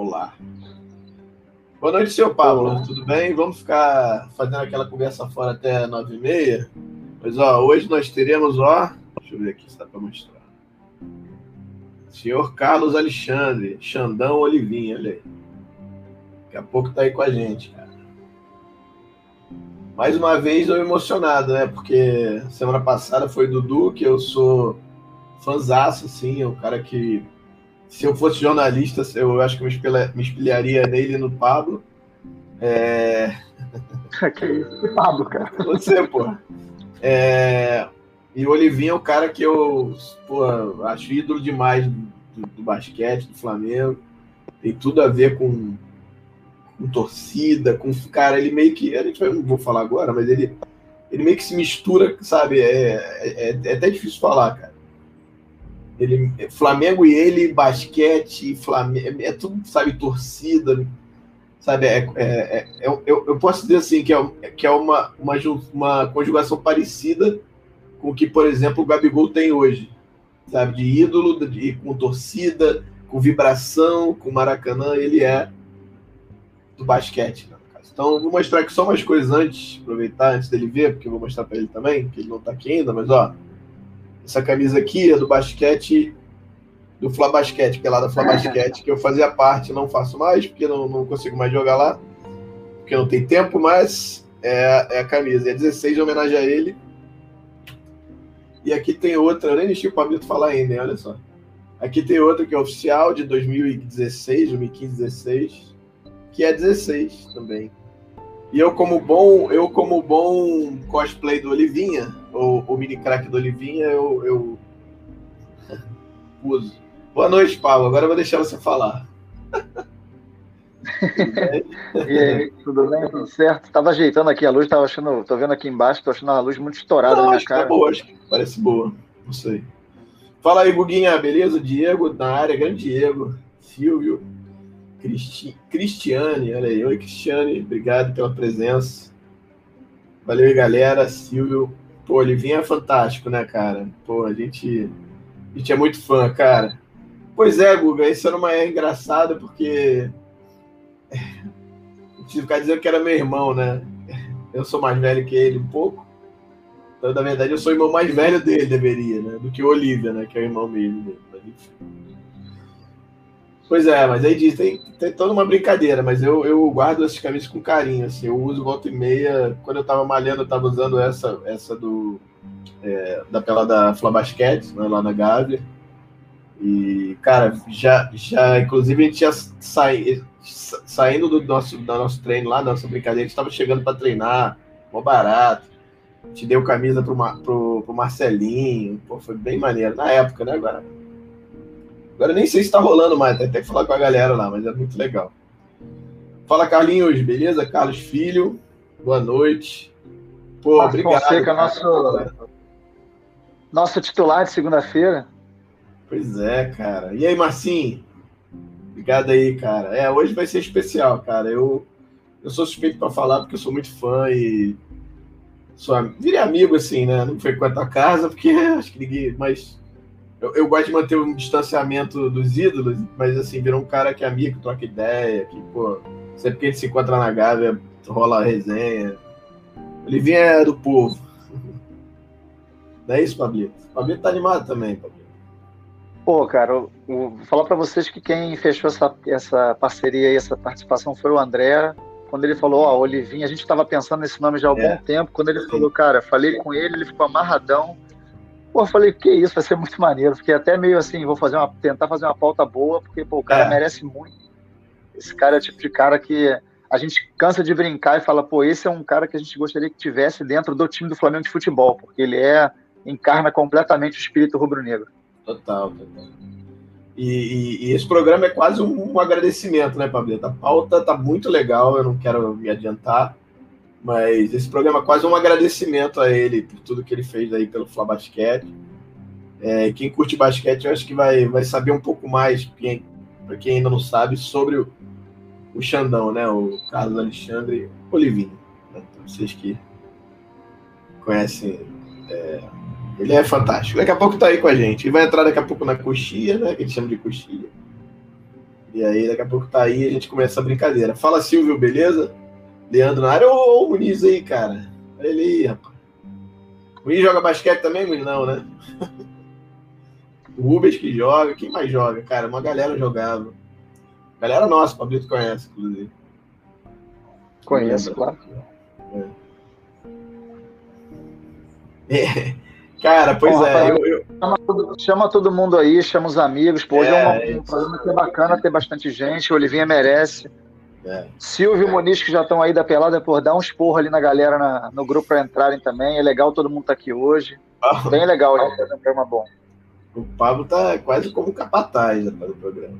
Olá. Boa noite, senhor Pablo. Olá. Tudo bem? Vamos ficar fazendo aquela conversa fora até nove e meia. Mas ó, hoje nós teremos, ó, deixa eu ver aqui se dá para mostrar. Senhor Carlos Alexandre, Xandão Olivinha, olha aí. Daqui a pouco tá aí com a gente, cara. Mais uma vez eu emocionado, né? Porque semana passada foi Dudu, que eu sou fãzaço, assim, é um cara que se eu fosse jornalista, eu acho que me, espelha, me espelharia nele no Pablo. É... que isso, Pablo, cara. Você, pô. É... E o Olivinho é o cara que eu pô, acho ídolo demais do, do, basquete, do Flamengo. Tem tudo a ver com, com torcida, com cara, ele meio que. A gente vai, não vou falar agora, mas ele, ele meio que se mistura, sabe? É, é, é até difícil falar, cara. Ele, Flamengo e ele, basquete, Flamengo, é tudo, sabe, torcida, sabe? É, é, é, é eu, eu posso dizer assim que é, que é uma, uma, uma conjugação parecida com o que, por exemplo, o Gabigol tem hoje, sabe? De ídolo, de, com torcida, com vibração, com Maracanã, ele é do basquete, né, Então, vou mostrar aqui só umas coisas antes, aproveitar antes dele ver, porque eu vou mostrar para ele também, que ele não está aqui ainda, mas ó, essa camisa aqui é do basquete, do Fla Basquete, que é lá da Fla Basquete, que eu fazia parte, não faço mais, porque não, não consigo mais jogar lá, porque não tem tempo, mas é, é a camisa. É 16 em homenagem a ele. E aqui tem outra, eu nem deixei o Pablito falar ainda, hein? olha só. Aqui tem outra que é oficial de 2016, 2015, 16, que é 16 também. E eu como bom, eu como bom cosplay do Olivinha, ou o mini crack do Olivinha, eu, eu uso. Boa noite, Paulo. Agora eu vou deixar você falar. e aí, tudo bem? Tudo certo? Tava ajeitando aqui a luz, tava achando, tô vendo aqui embaixo, tô achando a luz muito estourada Não, na minha acho cara. Que tá boa, acho que parece boa. Não sei. Fala aí, Guguinha, beleza? Diego na área, grande Diego. Silvio. Cristi... Cristiane, olha aí. Oi, Cristiane, obrigado pela presença. Valeu aí, galera. Silvio. Pô, Olivinha é fantástico, né, cara? Pô, a gente, a gente é muito fã, cara. Pois é, Guga, isso era uma é engraçada porque. Tive ficar dizendo que era meu irmão, né? Eu sou mais velho que ele um pouco. Então, na verdade, eu sou o irmão mais velho dele, deveria, né? Do que o Olivia, né? Que é o irmão mesmo dele. Mas, enfim. Pois é, mas aí diz, tem, tem toda uma brincadeira, mas eu, eu guardo essas camisas com carinho, assim, eu uso volta e meia, quando eu tava malhando, eu tava usando essa, essa do, é, da pelada Flabasquete, né, lá na Gávea, e, cara, já, já, inclusive, a gente já sai, saindo do nosso, do nosso treino lá, da nossa brincadeira, a gente tava chegando para treinar, mó barato, te deu camisa pro, pro, pro Marcelinho, pô, foi bem maneiro, na época, né, agora Agora nem sei se está rolando mais, tem até que falar com a galera lá, mas é muito legal. Fala, Carlinhos, beleza? Carlos Filho, boa noite. Pô, Marcos obrigado. Fonseca, nosso, nosso titular de segunda-feira. Pois é, cara. E aí, Marcinho? Obrigado aí, cara. É, hoje vai ser especial, cara. Eu, eu sou suspeito para falar porque eu sou muito fã e sou, virei amigo, assim, né? Não frequento a casa porque acho que ninguém. Mas eu, eu, gosto de manter um distanciamento dos ídolos, mas assim, virou um cara que é amigo, que troca ideia, que, pô, sempre que a gente se encontra na Gávea, rola resenha. Olivinha é do povo. Não é isso, Pablito? Pablito tá animado também, Pablito. Pô, cara, eu, eu, vou falar para vocês que quem fechou essa, essa parceria e essa participação foi o André. Quando ele falou, ó, Olivinha, a gente estava pensando nesse nome já há algum é. tempo. Quando ele falou, cara, falei com ele, ele ficou amarradão Pô, eu falei, que isso, vai ser muito maneiro. Fiquei até meio assim, vou fazer uma, tentar fazer uma pauta boa, porque pô, o cara é. merece muito. Esse cara é o tipo de cara que a gente cansa de brincar e fala, pô, esse é um cara que a gente gostaria que tivesse dentro do time do Flamengo de futebol, porque ele é encarna completamente o espírito rubro-negro. Total, total. E, e, e, esse programa é quase um, um agradecimento, né, Pablito? A pauta tá muito legal, eu não quero me adiantar, mas esse programa é quase um agradecimento a ele por tudo que ele fez aí pelo Fla Basquete. É, quem curte basquete, eu acho que vai, vai saber um pouco mais, para quem ainda não sabe, sobre o, o Xandão, né? O Carlos Alexandre Olivinho. Né? Vocês que conhecem, é, ele é fantástico. Daqui a pouco tá aí com a gente. Ele vai entrar daqui a pouco na coxia, né? Que gente chama de coxia. E aí, daqui a pouco tá aí a gente começa a brincadeira. Fala, Silvio, beleza? Leandro na área. Ô, ô Muniz aí, cara. Olha ele aí, rapaz. O Muniz joga basquete também, Muniz? Não, né? o Rubens que joga. Quem mais joga? Cara, uma galera jogava. Galera nossa, o Pablito conhece, inclusive. Conheço, claro. É. é. Cara, pois Bom, é. Eu, eu... Chama, todo, chama, todo, mundo aí, chama os amigos. Pô, hoje é, é um, um programa que é bacana ter bastante gente. O Olivinha merece. É. Silvio e Muniz, que já estão aí da pelada, por dar um esporro ali na galera na, no grupo para entrarem também. É legal todo mundo tá aqui hoje. Ah. Bem legal, né? Fazer um programa bom. O Pablo tá quase como capataz do programa.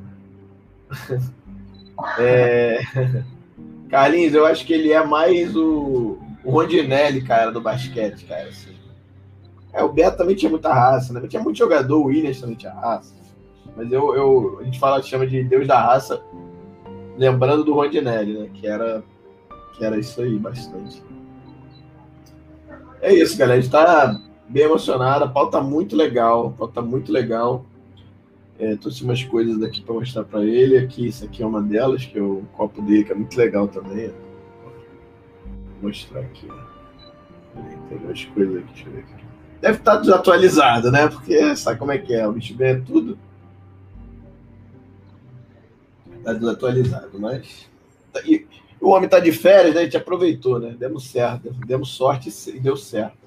é... Carlinhos, eu acho que ele é mais o, o Rondinelli, cara, do basquete, cara. Assim. É, o Beto também tinha muita raça, né? Tinha muito jogador, o Williams também tinha raça. Mas eu, eu, a gente fala, chama de Deus da raça, lembrando do Rondinelli, né? Que era, que era isso aí, bastante. É isso, galera. A gente tá bem emocionado. A pauta tá muito legal. A pauta tá muito legal. É, trouxe umas coisas daqui para mostrar para ele. Aqui, isso aqui é uma delas, que é o copo dele, que é muito legal também. Vou mostrar aqui. Tem umas coisas aqui, deixa eu ver aqui. Deve estar tá desatualizado, né? Porque sabe como é que é? O bicho ganha tudo. Está desatualizado, mas. E o homem está de férias, né? A gente aproveitou, né? Demos certo, demos sorte e deu certo.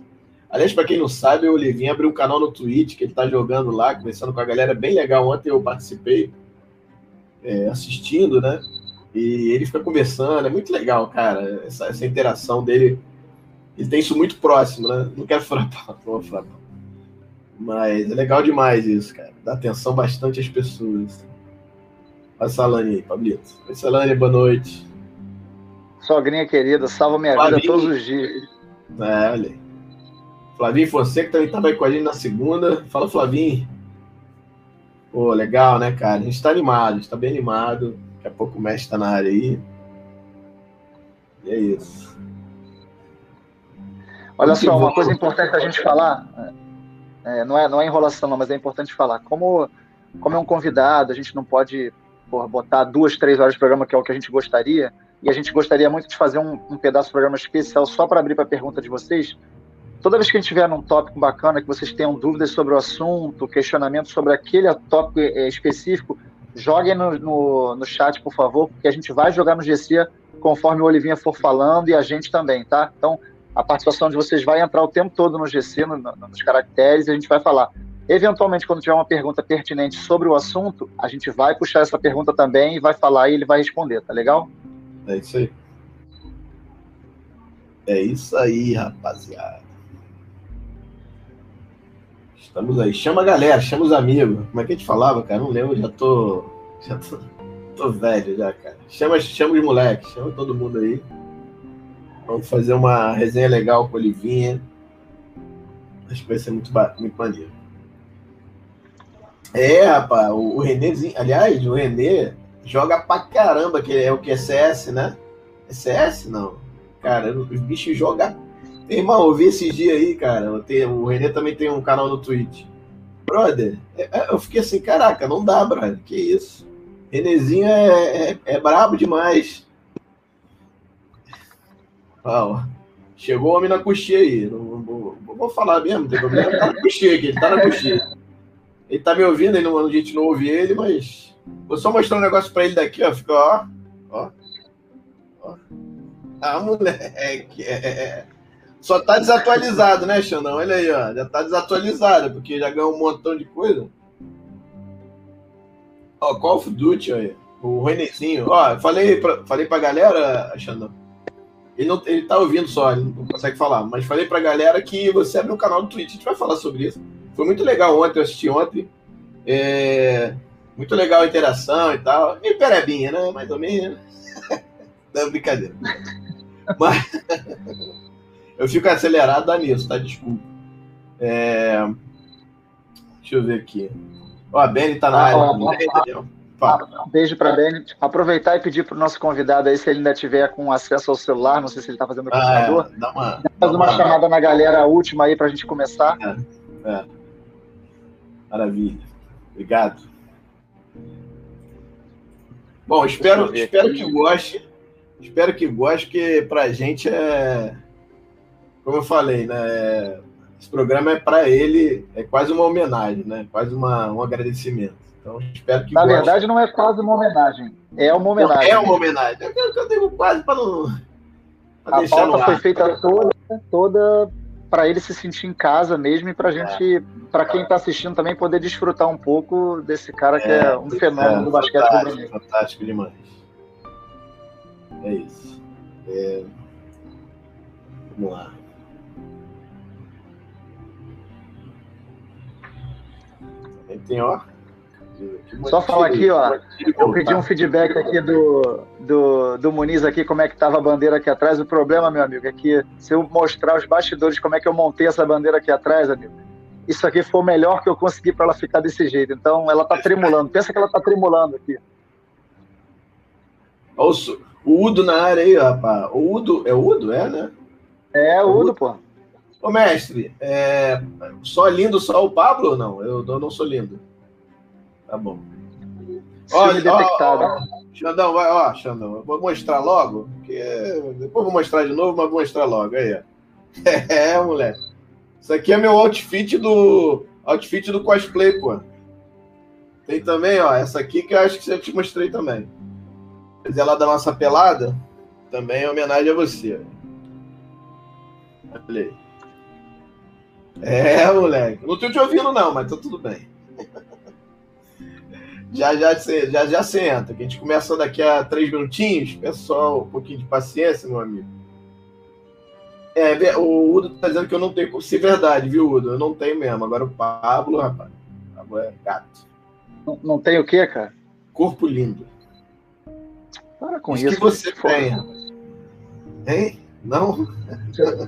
Aliás, para quem não sabe, o Olivinho abriu um canal no Twitch que ele está jogando lá, conversando com a galera, bem legal. Ontem eu participei, é, assistindo, né? E ele fica conversando, é muito legal, cara, essa, essa, interação dele. Ele tem isso muito próximo, né? Não quero frapar, não vou frapar. Mas é legal demais isso, cara. Dá atenção bastante às pessoas. A Salane aí, Pablito. Oi, Salane, boa noite. Sogrinha querida, salva minha Flavinho. vida todos os dias. É, olha aí. Flavinho Fonseca também estava aí com a gente na segunda. Fala, Flavinho. Pô, legal, né, cara? A gente está animado, a gente está bem animado. Daqui a pouco o mestre está na área aí. E é isso. Olha só, uma coisa importante a gente falar, é, não, é, não é enrolação, não, mas é importante falar. Como, como é um convidado, a gente não pode porra, botar duas, três horas de programa, que é o que a gente gostaria, e a gente gostaria muito de fazer um, um pedaço do programa especial só para abrir para a pergunta de vocês, toda vez que a gente tiver num tópico bacana, que vocês tenham dúvidas sobre o assunto, questionamentos sobre aquele tópico é, específico, joguem no, no, no, chat, por favor, porque a gente vai jogar no GC conforme o Olivinha for falando e a gente também, tá? Então, a participação de vocês vai entrar o tempo todo no GC, no, no, nos caracteres, e a gente vai falar. Eventualmente, quando tiver uma pergunta pertinente sobre o assunto, a gente vai puxar essa pergunta também e vai falar e ele vai responder, tá legal? É isso aí. É isso aí, rapaziada. Estamos aí. Chama a galera, chama os amigos. Como é que a gente falava, cara? Não lembro, já tô. Já tô, tô velho já, cara. Chama, chama os moleques, chama todo mundo aí. Vamos fazer uma resenha legal com o Olivinha. Acho que vai ser muito, muito maneiro. É, rapaz, o, Renézinho. Aliás, o Renê joga pra caramba, que é o que é CS, né? É CS? Não. Cara, os bichos jogam Irmão, eu vi esses dias aí, cara. Tenho, o Renê também tem um canal no Twitch. Brother, é, é, eu fiquei assim, caraca, não dá, brother. Que isso? Renezinho é, é, é brabo demais. Ó, chegou o homem na coxinha aí. Não, não, vou falar mesmo, tem problema. Tá na coxinha aqui, ele tá na coxinha. Ele tá me ouvindo, ele não, a gente não ouve ele, mas. Vou só mostrar um negócio pra ele daqui, ó. Fica, ó. Ó. ó. Ah, moleque. É, é, é. Só tá desatualizado, né, Xandão? Olha aí, ó. Já tá desatualizado, porque já ganhou um montão de coisa. Ó, Call of Duty, aí. O Renezinho. Ó, falei pra, falei pra galera, Xandão. Ele, não, ele tá ouvindo só, ele não consegue falar. Mas falei pra galera que você abre um canal do Twitch, a gente vai falar sobre isso. Foi muito legal ontem, eu assisti ontem. É, muito legal a interação e tal. Meio perebinha, né? Mais ou menos. Não, brincadeira. Mas. Eu fico acelerado dá nisso, tá? Desculpa. É... Deixa eu ver aqui. Ó, a Benny tá na ah, área. um beijo para Benny. Aproveitar e pedir para o nosso convidado aí, se ele ainda tiver com acesso ao celular, não sei se ele está fazendo o computador. Ah, é. dá uma, Faz uma, uma chamada na galera última aí para a gente começar. É, é. Maravilha. Obrigado. Bom, espero, espero que goste. Espero que goste, porque pra gente é. Como eu falei, né? Esse programa é para ele, é quase uma homenagem, né? Quase uma, um agradecimento. Então, espero que Na goste. verdade, não é quase uma homenagem. É uma homenagem. Não, é uma homenagem. Eu, eu digo quase para não. Pra a pauta foi feita toda, toda para ele se sentir em casa mesmo e para é. gente, para quem está assistindo também poder desfrutar um pouco desse cara que é, é um fenômeno é, do basquete fantástico, fantástico demais. É isso. É... Vamos lá. Tem, ó. Só falar aqui, ó. Eu pedi um feedback aqui do, do, do Muniz aqui, como é que tava a bandeira aqui atrás. O problema, meu amigo, é que se eu mostrar os bastidores como é que eu montei essa bandeira aqui atrás, amigo, isso aqui foi o melhor que eu consegui para ela ficar desse jeito. Então ela tá tremulando. Pensa que ela tá tremulando aqui. O, o Udo na área aí, rapaz. O Udo, é o Udo, é, né? É, o Udo, pô. Ô, mestre, é... só lindo só o Pablo ou não? Eu, eu não sou lindo. Tá bom. Olha, detectado. Ó, ó, Xandão, vai, ó, Xandão, eu vou mostrar logo, porque depois vou mostrar de novo, mas vou mostrar logo. Aí, ó. É, moleque. Isso aqui é meu outfit do outfit do cosplay, pô. Tem também, ó, essa aqui que eu acho que eu te mostrei também. Fazer lá da nossa pelada, também é homenagem a você. Olha aí. É, moleque. Não tô te ouvindo, não, mas tá tudo bem. já já já já senta, que a gente começa daqui a três minutinhos. Pessoal, um pouquinho de paciência, meu amigo. É, o Udo tá dizendo que eu não tenho. Se verdade, viu, Udo? Eu não tenho mesmo. Agora o Pablo, rapaz. O Pablo é gato. Não, não tem o quê, cara? Corpo lindo. Para com isso. que você tem. Hein? Não?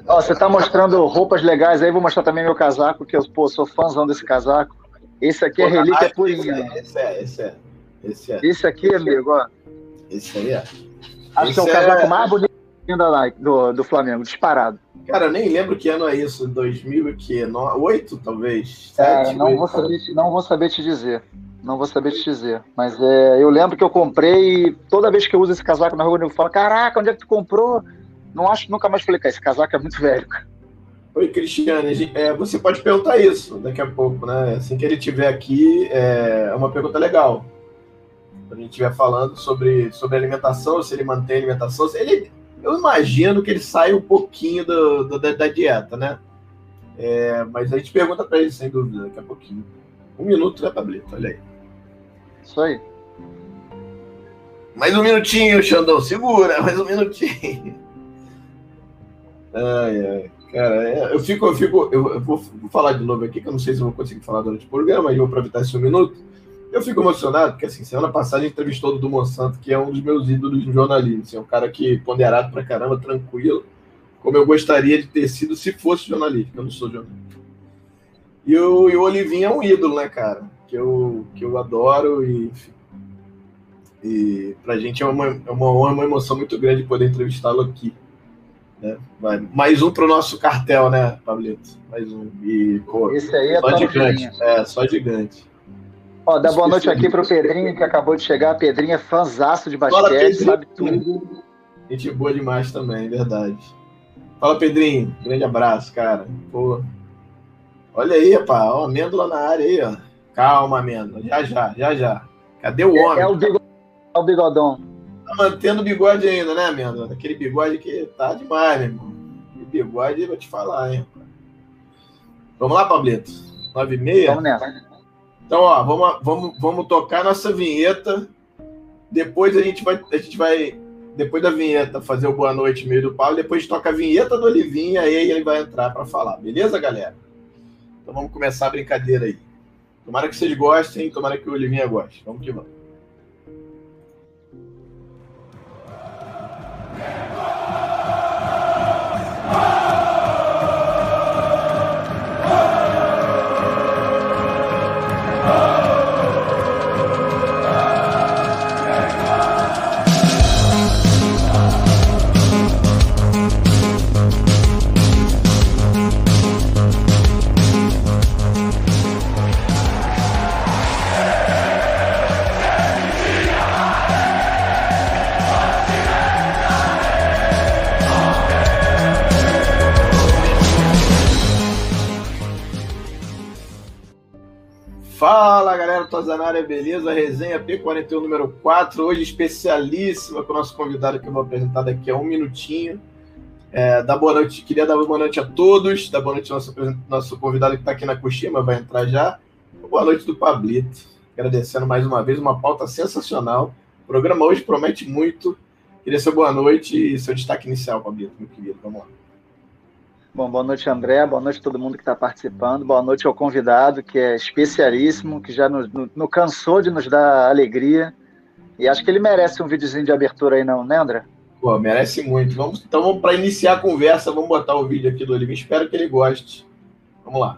Ó, você tá mostrando roupas legais aí, vou mostrar também meu casaco, que eu pô, sou fãzão desse casaco. Esse aqui é relíquia purinha. Esse é, esse é. Esse é. Esse aqui, amigo, ó. Esse aí é. Acho esse que é o casaco é... mais bonito do, do Flamengo, disparado. Cara, eu nem lembro que ano é isso, 2008, talvez? É, não, 8, vou saber, não vou saber te dizer. Não vou saber te dizer. Mas é, eu lembro que eu comprei e toda vez que eu uso esse casaco na rua, eu falo: Caraca, onde é que tu comprou? Não acho, nunca mais falei, cara, esse casaco é muito velho. Oi, Cristiane. É, você pode perguntar isso daqui a pouco, né? Assim que ele estiver aqui, é uma pergunta legal. Quando a gente estiver falando sobre, sobre alimentação, se ele mantém a alimentação, ele, eu imagino que ele saia um pouquinho do, do da, da, dieta, né? É, mas a gente pergunta para ele, sem dúvida, daqui a pouquinho. Um minuto, né, Pablito? Olha aí. Isso aí. Mais um minutinho, Xandão, segura, mais um minutinho. Ai, ai. Cara, é, eu fico, eu fico, eu, vou, falar de novo aqui, que eu não sei se eu vou conseguir falar durante o programa, mas vou aproveitar esse um minuto. Eu fico emocionado, porque assim, semana passada a gente entrevistou o Dudu Monsanto, que é um dos meus ídolos no jornalismo. Assim, é um cara que ponderado pra caramba, tranquilo, como eu gostaria de ter sido se fosse jornalista, eu não sou jornalista. E o, e o Olivinho é um ídolo, né, cara? Que eu, que eu adoro e, e pra gente é uma, é uma, uma emoção muito grande poder entrevistá-lo aqui. Né? Mais um para o nosso cartel, né, Pablito? Mais um. E, pô, Esse aí é só gigante. É, só gigante. Ó, dá boa noite aqui para o Pedrinho, que acabou de chegar. Pedrinho é fãzaço de basquete, Fala, sabe tudo. Gente boa demais também, verdade. Fala, Pedrinho. Grande abraço, cara. Pô. Olha aí, rapaz. Ó, amêndoa na área aí, ó. Calma, amêndoa. Já, já, já, já. Cadê o homem? É, é o, bigodão, é o bigodão. Tá mantendo o bigode ainda, né, Mendo? Aquele bigode que tá demais, meu irmão. E bigode, vou te falar, hein? Vamos lá, Pablito? Nove e meia? Vamos nessa. Então, ó, vamos, vamos, vamos tocar nossa vinheta. Depois a gente vai, a gente vai, depois da vinheta, fazer o boa noite meio do Paulo. Depois toca a vinheta do Olivinha, aí ele vai entrar para falar. Beleza, galera? Então vamos começar a brincadeira aí. Tomara que vocês gostem, tomara que o Olivinha goste. Vamos que vamos. Fala galera, Tozanária, beleza? Resenha P41 número 4, hoje especialíssima com o nosso convidado que eu vou apresentar daqui a um minutinho. É, dá boa noite, queria dar boa noite a todos, dar boa noite ao nosso, nosso convidado que está aqui na coxinha, mas vai entrar já. Boa noite do Pablito, agradecendo mais uma vez, uma pauta sensacional. O programa hoje promete muito. Queria ser boa noite e seu destaque inicial, Pablito, meu querido, vamos lá. Bom, boa noite, André. Boa noite a todo mundo que está participando. Boa noite ao convidado, que é especialíssimo, que já nos, nos, cansou de nos dar alegria. E acho que ele merece um videozinho de abertura aí, não, né, André? Pô, merece muito. Vamos, então, para iniciar a conversa, vamos botar o vídeo aqui do Olivinho. Espero que ele goste. Vamos lá.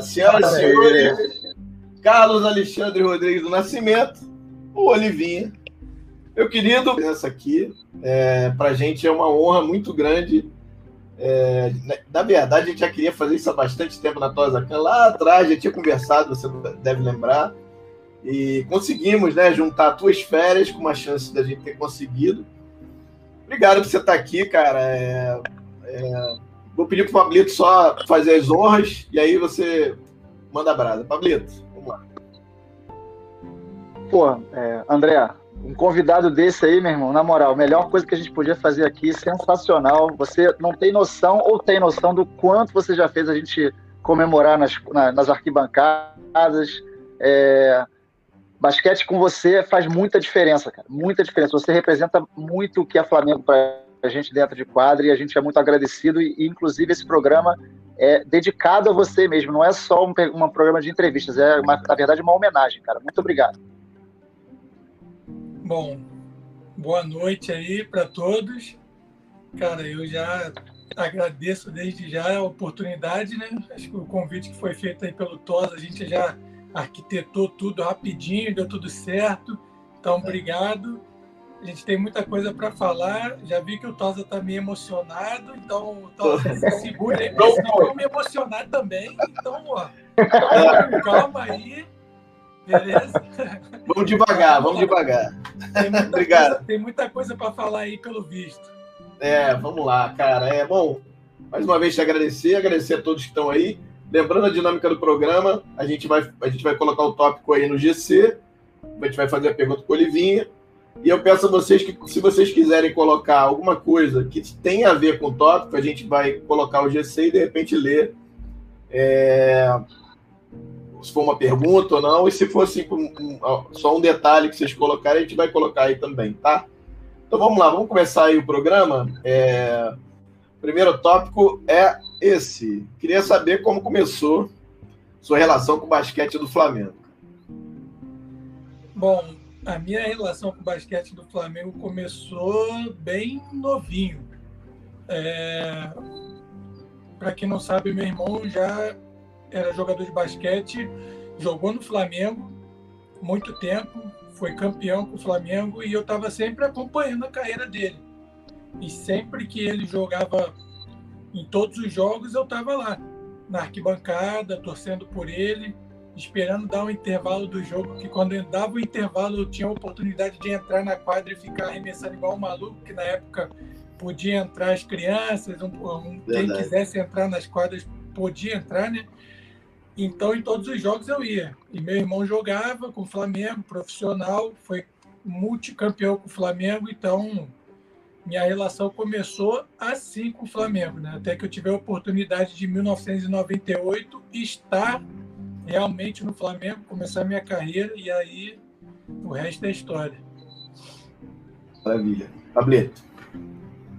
Senhoras e senhores, Carlos Alexandre Rodrigues do Nascimento, o Olivinha. Meu querido, essa aqui, é, para a gente é uma honra muito grande. É, na verdade, a gente já queria fazer isso há bastante tempo na Tosacan. Lá atrás, já tinha conversado, você deve lembrar. E conseguimos né, juntar tuas férias com uma chance da gente ter conseguido. Obrigado por você estar aqui, cara. É, é, Vou pedir para o Pablito só fazer as honras e aí você manda a brasa. Pablito, vamos lá. Pô, é, André, um convidado desse aí, meu irmão, na moral, melhor coisa que a gente podia fazer aqui, sensacional. Você não tem noção ou tem noção do quanto você já fez a gente comemorar nas, na, nas arquibancadas. É, basquete com você faz muita diferença, cara. Muita diferença. Você representa muito o que é Flamengo para a gente dentro de quadra e a gente é muito agradecido e, inclusive, esse programa é dedicado a você mesmo, não é só um, um programa de entrevistas, é, uma, na verdade, uma homenagem, cara. Muito obrigado. Bom, boa noite aí para todos. Cara, eu já agradeço desde já a oportunidade, né? Acho que o convite que foi feito aí pelo TOS, a gente já arquitetou tudo rapidinho, deu tudo certo. Então, obrigado. A gente tem muita coisa para falar. Já vi que o Tosa está meio emocionado, então o Tosa se segura aí, eu me emocionar também. Então, ó, calma aí. Beleza? Vamos devagar, vamos devagar. Tem Obrigado. tem muita coisa para falar aí, pelo visto. É, vamos lá, cara. É bom, mais uma vez te agradecer, agradecer a todos que estão aí. Lembrando a dinâmica do programa, a gente vai, a gente vai colocar o tópico aí no GC, a gente vai fazer a pergunta com o Olivinha, e eu peço a vocês que, se vocês quiserem colocar alguma coisa que tenha a ver com o tópico, a gente vai colocar o GC e de repente ler. É, se for uma pergunta ou não, e se um, um, só um detalhe que vocês colocarem, a gente vai colocar aí também, tá? Então vamos lá, vamos começar aí o programa. É, primeiro tópico é esse. Queria saber como começou sua relação com o basquete do Flamengo. Bom, a minha relação com o basquete do Flamengo começou bem novinho. É... Para quem não sabe, meu irmão já era jogador de basquete, jogou no Flamengo muito tempo, foi campeão com o Flamengo e eu estava sempre acompanhando a carreira dele. E sempre que ele jogava em todos os jogos, eu estava lá, na arquibancada, torcendo por ele esperando dar um intervalo do jogo, que quando dava o intervalo eu tinha a oportunidade de entrar na quadra e ficar arremessando igual um maluco, que na época podia entrar as crianças, um, um, quem quisesse entrar nas quadras podia entrar, né? Então, em todos os jogos eu ia. E meu irmão jogava com o Flamengo, profissional, foi multicampeão com o Flamengo, então minha relação começou assim com o Flamengo, né? Até que eu tive a oportunidade de, em 1998, estar realmente no Flamengo, começar a minha carreira e aí o resto é história. Maravilha. Pablito.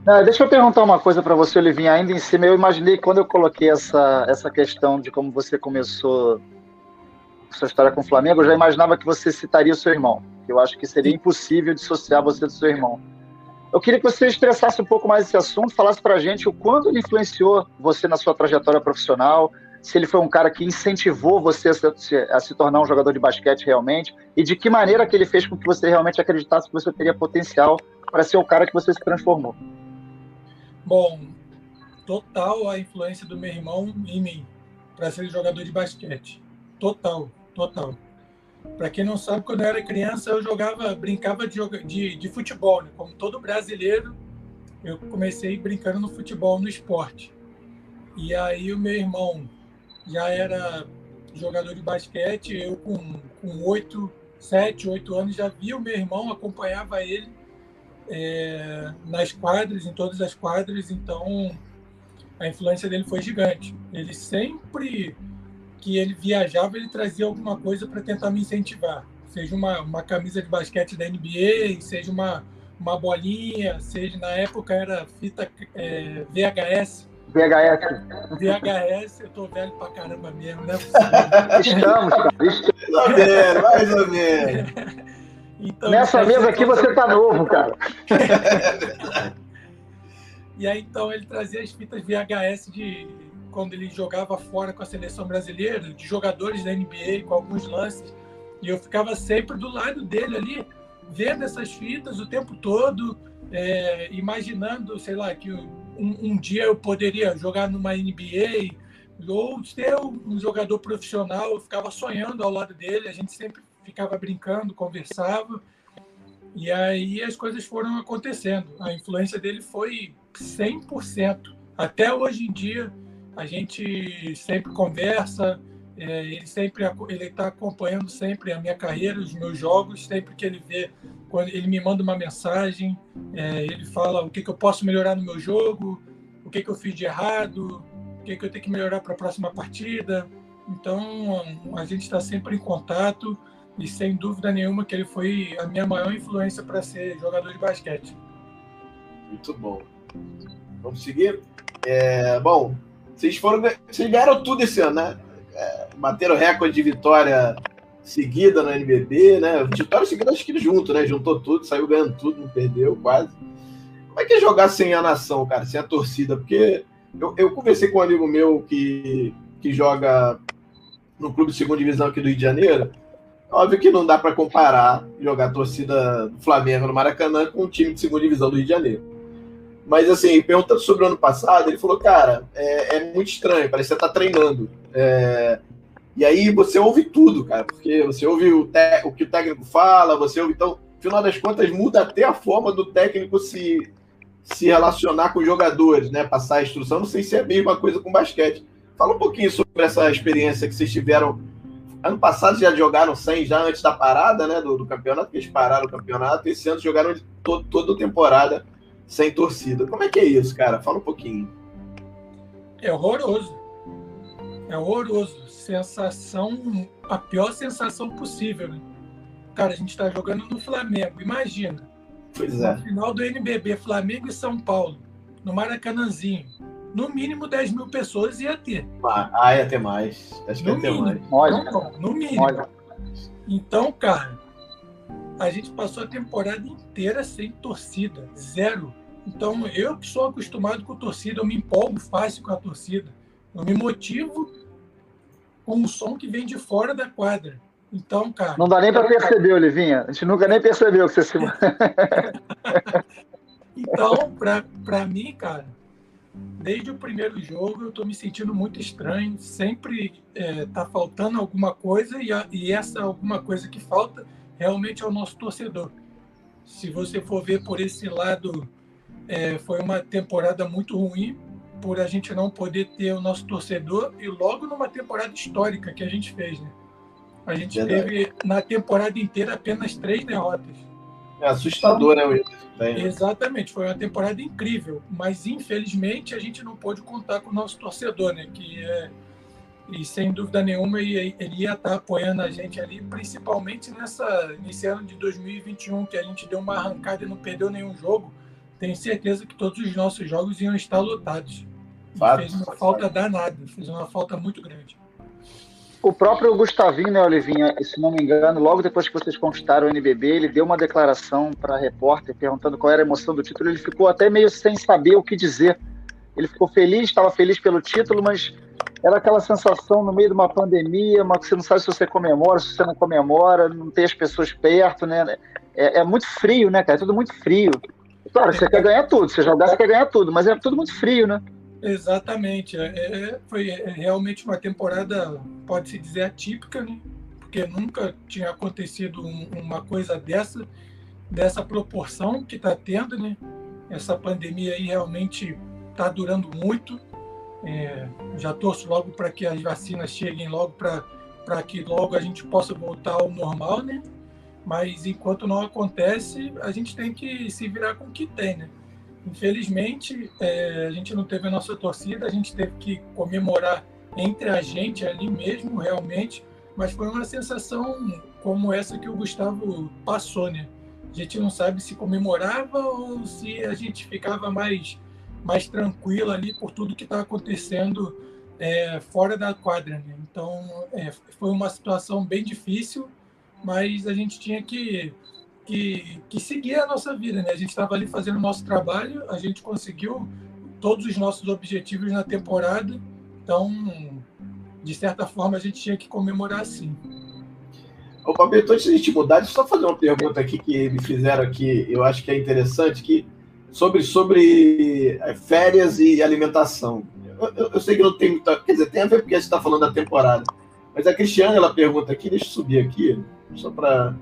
Ah, deixa eu perguntar uma coisa para você, Olivinha. Ainda em cima, eu imaginei quando eu coloquei essa, essa questão de como você começou sua história com o Flamengo, eu já imaginava que você citaria o seu irmão. Eu acho que seria impossível dissociar você do seu irmão. Eu queria que você expressasse um pouco mais esse assunto, falasse para a gente o quanto ele influenciou você na sua trajetória profissional, se ele foi um cara que incentivou você a se, a se, tornar um jogador de basquete realmente, e de que maneira que ele fez com que você realmente acreditasse que você teria potencial para ser o cara que você se transformou. Bom, total a influência do meu irmão em mim para ser jogador de basquete. Total, total. Para quem não sabe, quando eu era criança, eu jogava, brincava de, de, de futebol, né? como todo brasileiro. Eu comecei brincando no futebol, no esporte. E aí o meu irmão já era jogador de basquete, eu com, com 8, 7, 8 anos já via o meu irmão, acompanhava ele é, nas quadras, em todas as quadras, então a influência dele foi gigante. Ele sempre que ele viajava, ele trazia alguma coisa para tentar me incentivar. Seja uma, uma camisa de basquete da NBA, seja uma, uma bolinha, seja na época era fita é, VHS. VHS. VHS, eu tô velho pra caramba mesmo, né? Estamos, cara. Mais ou menos, mais ou menos. Então, Nessa mesa aqui você tá novo, cara. e aí, então, ele trazia as fitas VHS de quando ele jogava fora com a seleção brasileira, de jogadores da NBA, com alguns lances. E eu ficava sempre do lado dele ali, vendo essas fitas o tempo todo, é, imaginando, sei lá, que um, um, dia eu poderia jogar numa NBA ou ser um jogador profissional. Eu ficava sonhando ao lado dele, a gente sempre ficava brincando, conversava. E aí as coisas foram acontecendo. A influência dele foi 100%. Até hoje em dia, a gente sempre conversa, é, ele sempre ele está acompanhando sempre a minha carreira, os meus jogos, sempre que ele vê, quando ele me manda uma mensagem, é, ele fala o que, que eu posso melhorar no meu jogo, o que, que eu fiz de errado, o que, que eu tenho que melhorar para a próxima partida. Então, a gente está sempre em contato e sem dúvida nenhuma que ele foi a minha maior influência para ser jogador de basquete. Muito bom. Vamos seguir? É, bom, vocês foram. Vocês ganharam tudo esse ano, né? É, bateram recorde de vitória seguida no NBB, né? Vitória seguida, acho que junto, né? Juntou tudo, saiu ganhando tudo, não perdeu quase. Como é que é jogar sem a nação, cara, sem a torcida? Porque eu, eu conversei com um amigo meu que, que joga no clube de segunda divisão aqui do Rio de Janeiro. Óbvio que não dá para comparar jogar a torcida do Flamengo no Maracanã com o time de segunda divisão do Rio de Janeiro. Mas, assim, perguntando sobre o ano passado, ele falou, cara, é, é muito estranho, parece que você tá treinando. É... E aí você ouve tudo, cara, porque você ouve o, te... o que o técnico fala, você ouve. Então, final das contas, muda até a forma do técnico se, se relacionar com os jogadores, né? Passar a instrução. Não sei se é a mesma coisa com basquete. Fala um pouquinho sobre essa experiência que vocês tiveram Ano passado já jogaram 100 já antes da parada né, do, do campeonato, que eles pararam o campeonato. Esse ano jogaram todo, toda a temporada sem torcida. Como é que é isso, cara? Fala um pouquinho. É horroroso. É horroroso. Sensação, a pior sensação possível. Né? Cara, a gente está jogando no Flamengo. Imagina. Pois é. No final do NBB, Flamengo e São Paulo, no Maracanãzinho no mínimo 10 mil pessoas ia ter. Ah, ia ter mais. Acho que no ia ter mínimo. mais. Não, no mínimo. Olha. Então, cara, a gente passou a temporada inteira sem torcida, zero. Então, eu que sou acostumado com torcida, eu me empolgo fácil com a torcida. Eu me motivo com o som que vem de fora da quadra. Então, cara. Não dá nem para perceber, Olivinha. A gente nunca nem percebeu que você se. então, para mim, cara, desde o primeiro jogo eu estou me sentindo muito estranho. Sempre está é, tá faltando alguma coisa e, a, e, essa alguma coisa que falta realmente é o nosso torcedor. Se você for ver por esse lado, é, foi uma temporada muito ruim por a gente não poder ter o nosso torcedor e logo numa temporada histórica que a gente fez, né? A gente Verdade. teve na temporada inteira apenas três derrotas. É assustador, né, Wilson? Exatamente, foi uma temporada incrível, mas infelizmente a gente não pôde contar com o nosso torcedor, né? Que é, e sem dúvida nenhuma ele, ia estar apoiando a gente ali, principalmente nessa, nesse ano de 2021, que a gente deu uma arrancada e não perdeu nenhum jogo. Tenho certeza que todos os nossos jogos iam estar lotados. Fez uma falta danada, fez uma falta muito grande. O próprio Gustavinho, né, Olivinha, se não me engano, logo depois que vocês conquistaram o NBB, ele deu uma declaração para a repórter perguntando qual era a emoção do título. Ele ficou até meio sem saber o que dizer. Ele ficou feliz, estava feliz pelo título, mas era aquela sensação no meio de uma pandemia, mas você não sabe se você comemora, se você não comemora, não tem as pessoas perto, né? É, é muito frio, né, cara? É tudo muito frio. Claro, você quer ganhar tudo, você jogar, você quer ganhar tudo, mas é tudo muito frio, né? Exatamente. É, é foi realmente uma temporada, pode-se dizer, atípica, né? porque nunca tinha acontecido um, uma coisa dessa, dessa proporção que está tendo. Né? Essa pandemia aí realmente está durando muito. É, já torço logo para que as vacinas cheguem logo para que logo a gente possa voltar ao normal, né? Mas enquanto não acontece, a gente tem que se virar com o que tem, né? Infelizmente, é, a gente não teve a nossa torcida, a gente teve que comemorar entre a gente ali mesmo, realmente, mas foi uma sensação como essa que o Gustavo passou, né? A gente não sabe se comemorava ou se a gente ficava mais, mais tranquilo ali por tudo que está acontecendo é, fora da quadra. Né? Então, é, foi uma situação bem difícil, mas a gente tinha que que, que seguir a nossa vida, né? A gente estava ali fazendo o nosso trabalho, a gente conseguiu todos os nossos objetivos na temporada, então, de certa forma, a gente tinha que comemorar sim. Ô, Fabio, antes de a gente mudar, deixa eu só fazer uma pergunta aqui que me fizeram aqui, eu acho que é interessante, que sobre, sobre é, férias e alimentação. Eu, eu, eu sei que não tem muita. Quer dizer, tem a ver porque a gente está falando da temporada. Mas a Cristiane, ela pergunta aqui, deixa eu subir aqui, só para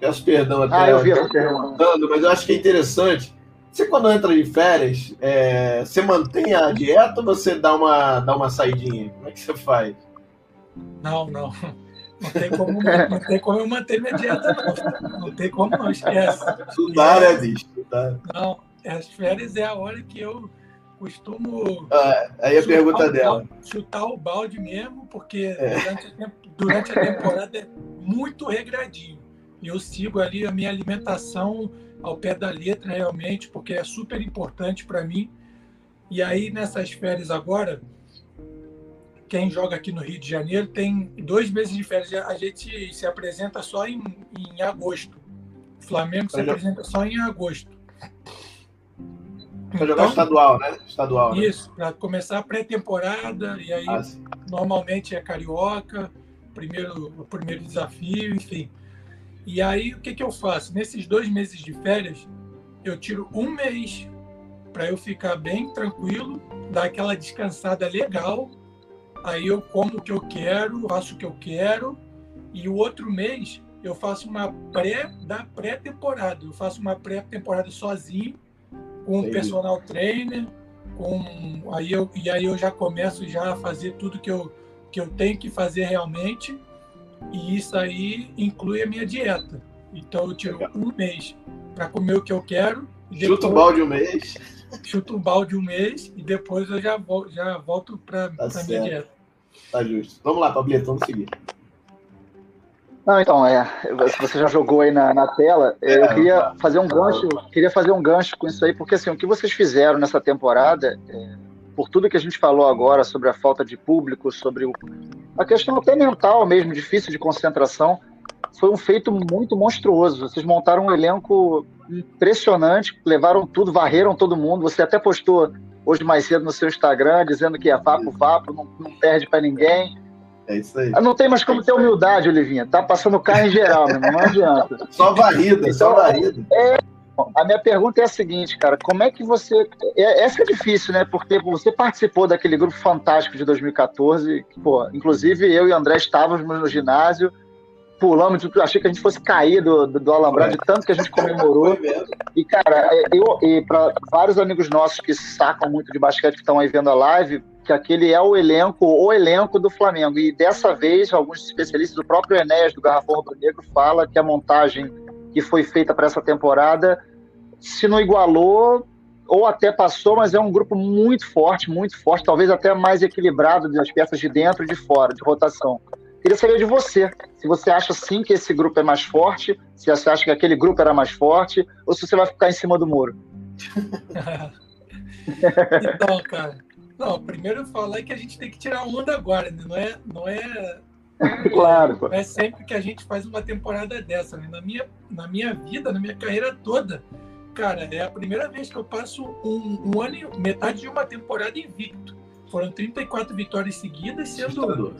Peço perdão até. Ah, eu vi perguntando, mas eu acho que é interessante. Você, quando entra de férias, é, você mantém a dieta ou você dá uma, dá uma saidinha? Como é que você faz? Não, não. Não tem como, não tem como eu manter minha dieta, não. Não tem como, não. Esquece. Estudar, é, bicho. Não, as férias é a hora que eu costumo. Ah, aí a pergunta dela. chutar o balde mesmo, porque é. durante, a, durante a temporada é muito regradinho. E eu sigo ali a minha alimentação ao pé da letra, realmente, porque é super importante para mim. E aí, nessas férias agora, quem joga aqui no Rio de Janeiro tem dois meses de férias. A gente se apresenta só em, em agosto. O Flamengo se apresenta só em agosto. Para jogar então, estadual, né? Estadual. Né? Isso, para começar a pré-temporada, e aí ah, normalmente é carioca, primeiro, o primeiro desafio, enfim. E aí, o que, que eu faço? Nesses dois meses de férias, eu tiro um mês para eu ficar bem tranquilo, dar aquela descansada legal. Aí eu como o que eu quero, faço o que eu quero. E o outro mês eu faço uma pré da pré-temporada. Eu faço uma pré-temporada sozinho, com um personal trainer, com aí eu e aí eu já começo já a fazer tudo que eu que eu tenho que fazer realmente e isso aí inclui a minha dieta. Então eu tiro Legal. um mês para comer o que eu quero. Chuta o balde um mês. Chuto um balde um mês e depois eu já, volto, já volto para tá a minha dieta. Tá justo. Vamos lá, Pablito, vamos seguir. Não, então, é, você já jogou aí na, na tela, é, eu queria fazer um gancho, queria fazer um gancho com isso aí, porque assim, o que vocês fizeram nessa temporada, é, por tudo que a gente falou agora sobre a falta de público, sobre o, a questão até mental mesmo, difícil de concentração, foi um feito muito monstruoso. Vocês montaram um elenco impressionante, levaram tudo, varreram todo mundo. Você até postou hoje mais cedo no seu Instagram dizendo que é vapo, vapo, não, não perde para ninguém. É isso aí. Não tem mais como ter humildade, Olivinha. Tá passando carro em geral, meu não adianta. Só varrida, então, só varrida. É, a minha pergunta é a seguinte, cara, como é que você. É, essa é difícil, né? Porque você participou daquele grupo fantástico de 2014, que, pô, inclusive eu e o André estávamos no ginásio, pulamos, achei que a gente fosse cair do, do, do Alambrado, de tanto que a gente comemorou. E, cara, eu, e para vários amigos nossos que sacam muito de basquete, que estão aí vendo a live, que aquele é o elenco, o elenco do Flamengo. E dessa vez, alguns especialistas, do próprio Enéas do Garrafão Rubro Negro, fala que a montagem que foi feita para essa temporada se não igualou, ou até passou, mas é um grupo muito forte, muito forte, talvez até mais equilibrado das peças de dentro e de fora, de rotação. Queria saber de você, se você acha sim que esse grupo é mais forte, se você acha que aquele grupo era mais forte, ou se você vai ficar em cima do muro. então, cara, não, primeiro falar que a gente tem que tirar onda agora, né? não é, não é claro. Não é sempre que a gente faz uma temporada dessa. Né? Na, minha, na minha vida, na minha carreira toda, cara, é a primeira vez que eu passo um, um ano, metade de uma temporada invicto. Foram 34 vitórias seguidas, sendo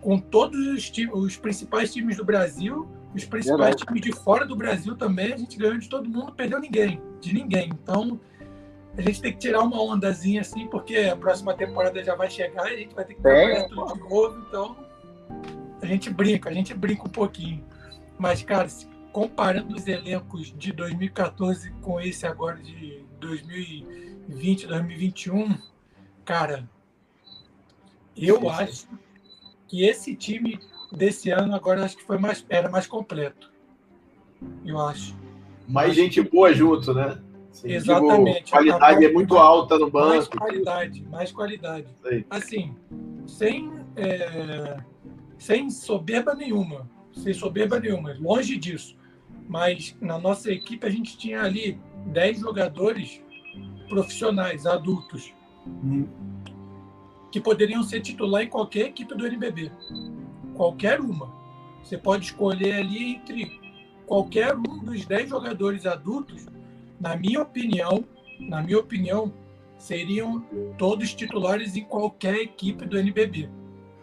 com todos os, times, os principais times do Brasil, os principais Verdade. times de fora do Brasil também. A gente ganhou de todo mundo, não perdeu ninguém, de ninguém. Então, a gente tem que tirar uma ondazinha assim, porque a próxima temporada já vai chegar e a gente vai ter que trabalhar tudo de novo. Então, a gente brinca, a gente brinca um pouquinho. Mas, cara, comparando os elencos de 2014 com esse agora de 2020, 2021, cara, eu sim, acho sim. que esse time desse ano agora acho que foi mais era mais completo. Eu acho. Mais gente boa junto, né? Sim, Exatamente. Tipo, qualidade é muito alta no banco. Mais qualidade, mais qualidade. Assim, sem é, sem soberba nenhuma, sem soberba nenhuma, longe disso. Mas na nossa equipe a gente tinha ali 10 jogadores profissionais, adultos, hum. que poderiam ser titular em qualquer equipe do NBB. Qualquer uma. Você pode escolher ali entre qualquer um dos 10 jogadores adultos, na minha opinião, na minha opinião, seriam todos titulares em qualquer equipe do NBB.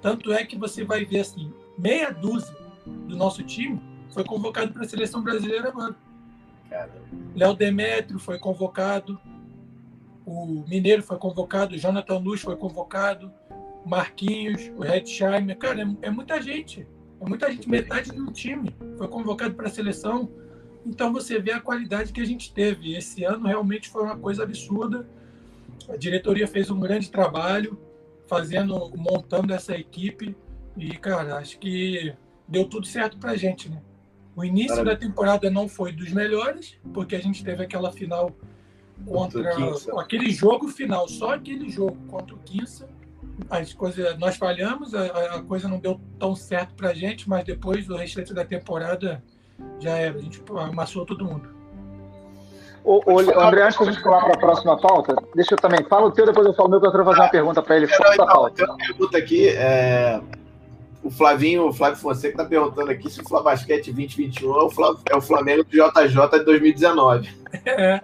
Tanto é que você vai ver assim, meia dúzia do nosso time foi convocado para a seleção brasileira agora. Léo Demetrio foi convocado, o Mineiro foi convocado, o Jonathan Luz foi convocado, Marquinhos, o Redsheimer. Cara, é, é muita gente. É muita gente, metade do time foi convocado para a seleção. Então você vê a qualidade que a gente teve. Esse ano realmente foi uma coisa absurda. A diretoria fez um grande trabalho fazendo, montando essa equipe. E, cara, acho que deu tudo certo pra gente, né? O início da temporada não foi dos melhores, porque a gente teve aquela final contra, aquele jogo final, só aquele jogo contra o Quinça. As coisas, nós falhamos, a, a coisa não deu tão certo pra gente, mas depois do restante da temporada já era, a gente amassou todo mundo. O, o, André, antes da gente falar para a próxima pauta, deixa eu também. Fala o teu, depois eu falo o meu, que eu quero fazer uma pergunta para ele. Fala então, pauta. Tem uma pergunta aqui. É... O Flavinho, o Flávio Fonseca está perguntando aqui se o Flabasquete 2021 é o, Fla... é o Flamengo do JJ de 2019. É.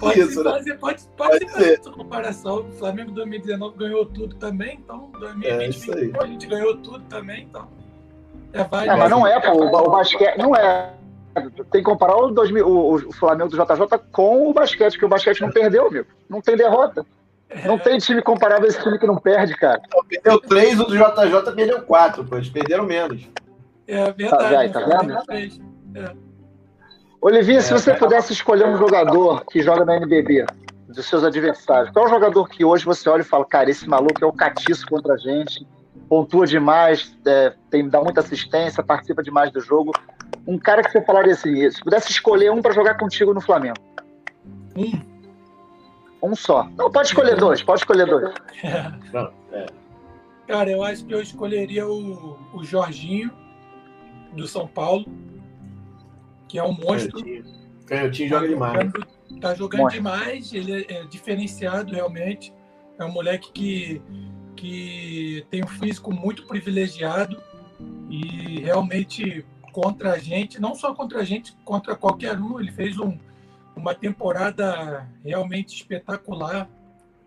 Pode, Isso, né? fazer, pode, pode, pode ser essa comparação. O Flamengo 2019 ganhou tudo também, então 2020 é a gente ganhou tudo também, então. É válido. É, mas não é, pô, o, o basquete não é tem que comparar o, 2000, o, o, Flamengo do JJ com o basquete, que o basquete não perdeu, meu. Não tem derrota. Não é. tem time comparável a esse time que não perde, cara. perdeu três, o do JJ perdeu quatro, pô. Eles perderam menos. É verdade. Tá, tá vendo? É. Olivinha, é, se você pudesse escolher um jogador que joga na NBB, dos seus adversários, qual é o jogador que hoje você olha e fala, cara, esse maluco é o catiço contra a gente, pontua demais, é, tem, dá muita assistência, participa demais do jogo um cara que você falaria assim, se pudesse escolher um para jogar contigo no Flamengo. Um? Um só. Não, pode escolher dois, pode escolher dois. É. Cara, eu acho que eu escolheria o, o Jorginho, do São Paulo, que é um monstro. Canhotinho joga tá demais. Tá jogando monstro. demais, ele é, é diferenciado realmente. É um moleque que, que tem um físico muito privilegiado e realmente contra a gente, não só contra a gente, contra qualquer um. Ele fez um, uma temporada realmente espetacular,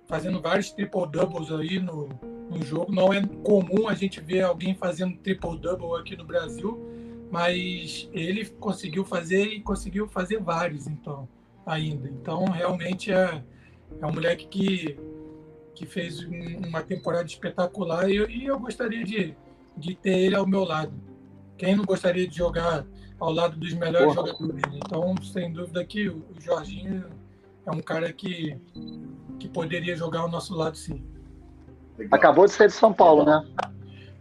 fazendo vários triple-doubles aí no, no jogo. Não é comum a gente ver alguém fazendo triple-double aqui no Brasil, mas ele conseguiu fazer e conseguiu fazer vários, então, ainda. Então, realmente é, é um moleque que, que fez uma temporada espetacular e, e eu gostaria de, de ter ele ao meu lado quem não gostaria de jogar ao lado dos melhores Porra. jogadores? Então, sem dúvida que o Jorginho é um cara que, que poderia jogar ao nosso lado, sim. Legal. Acabou de sair de São Paulo, né?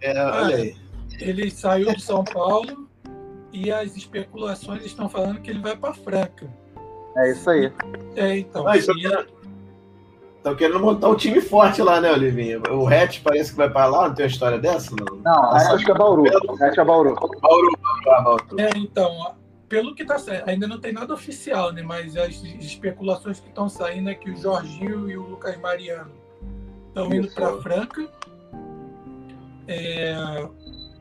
É, olha aí. Ele saiu de São Paulo e as especulações estão falando que ele vai para Franca. É isso aí. É, então. Ah, isso Estão querendo montar um time forte lá, né, Olivinha? O Hatch parece que vai para lá, não tem uma história dessa? Não, não acho que é Bauru. Acho é Bauru. Bauru, Bauru. É, então, pelo que tá saindo, ainda não tem nada oficial, né? Mas as especulações que estão saindo é que o Jorginho e o Lucas Mariano estão indo para Franca. É,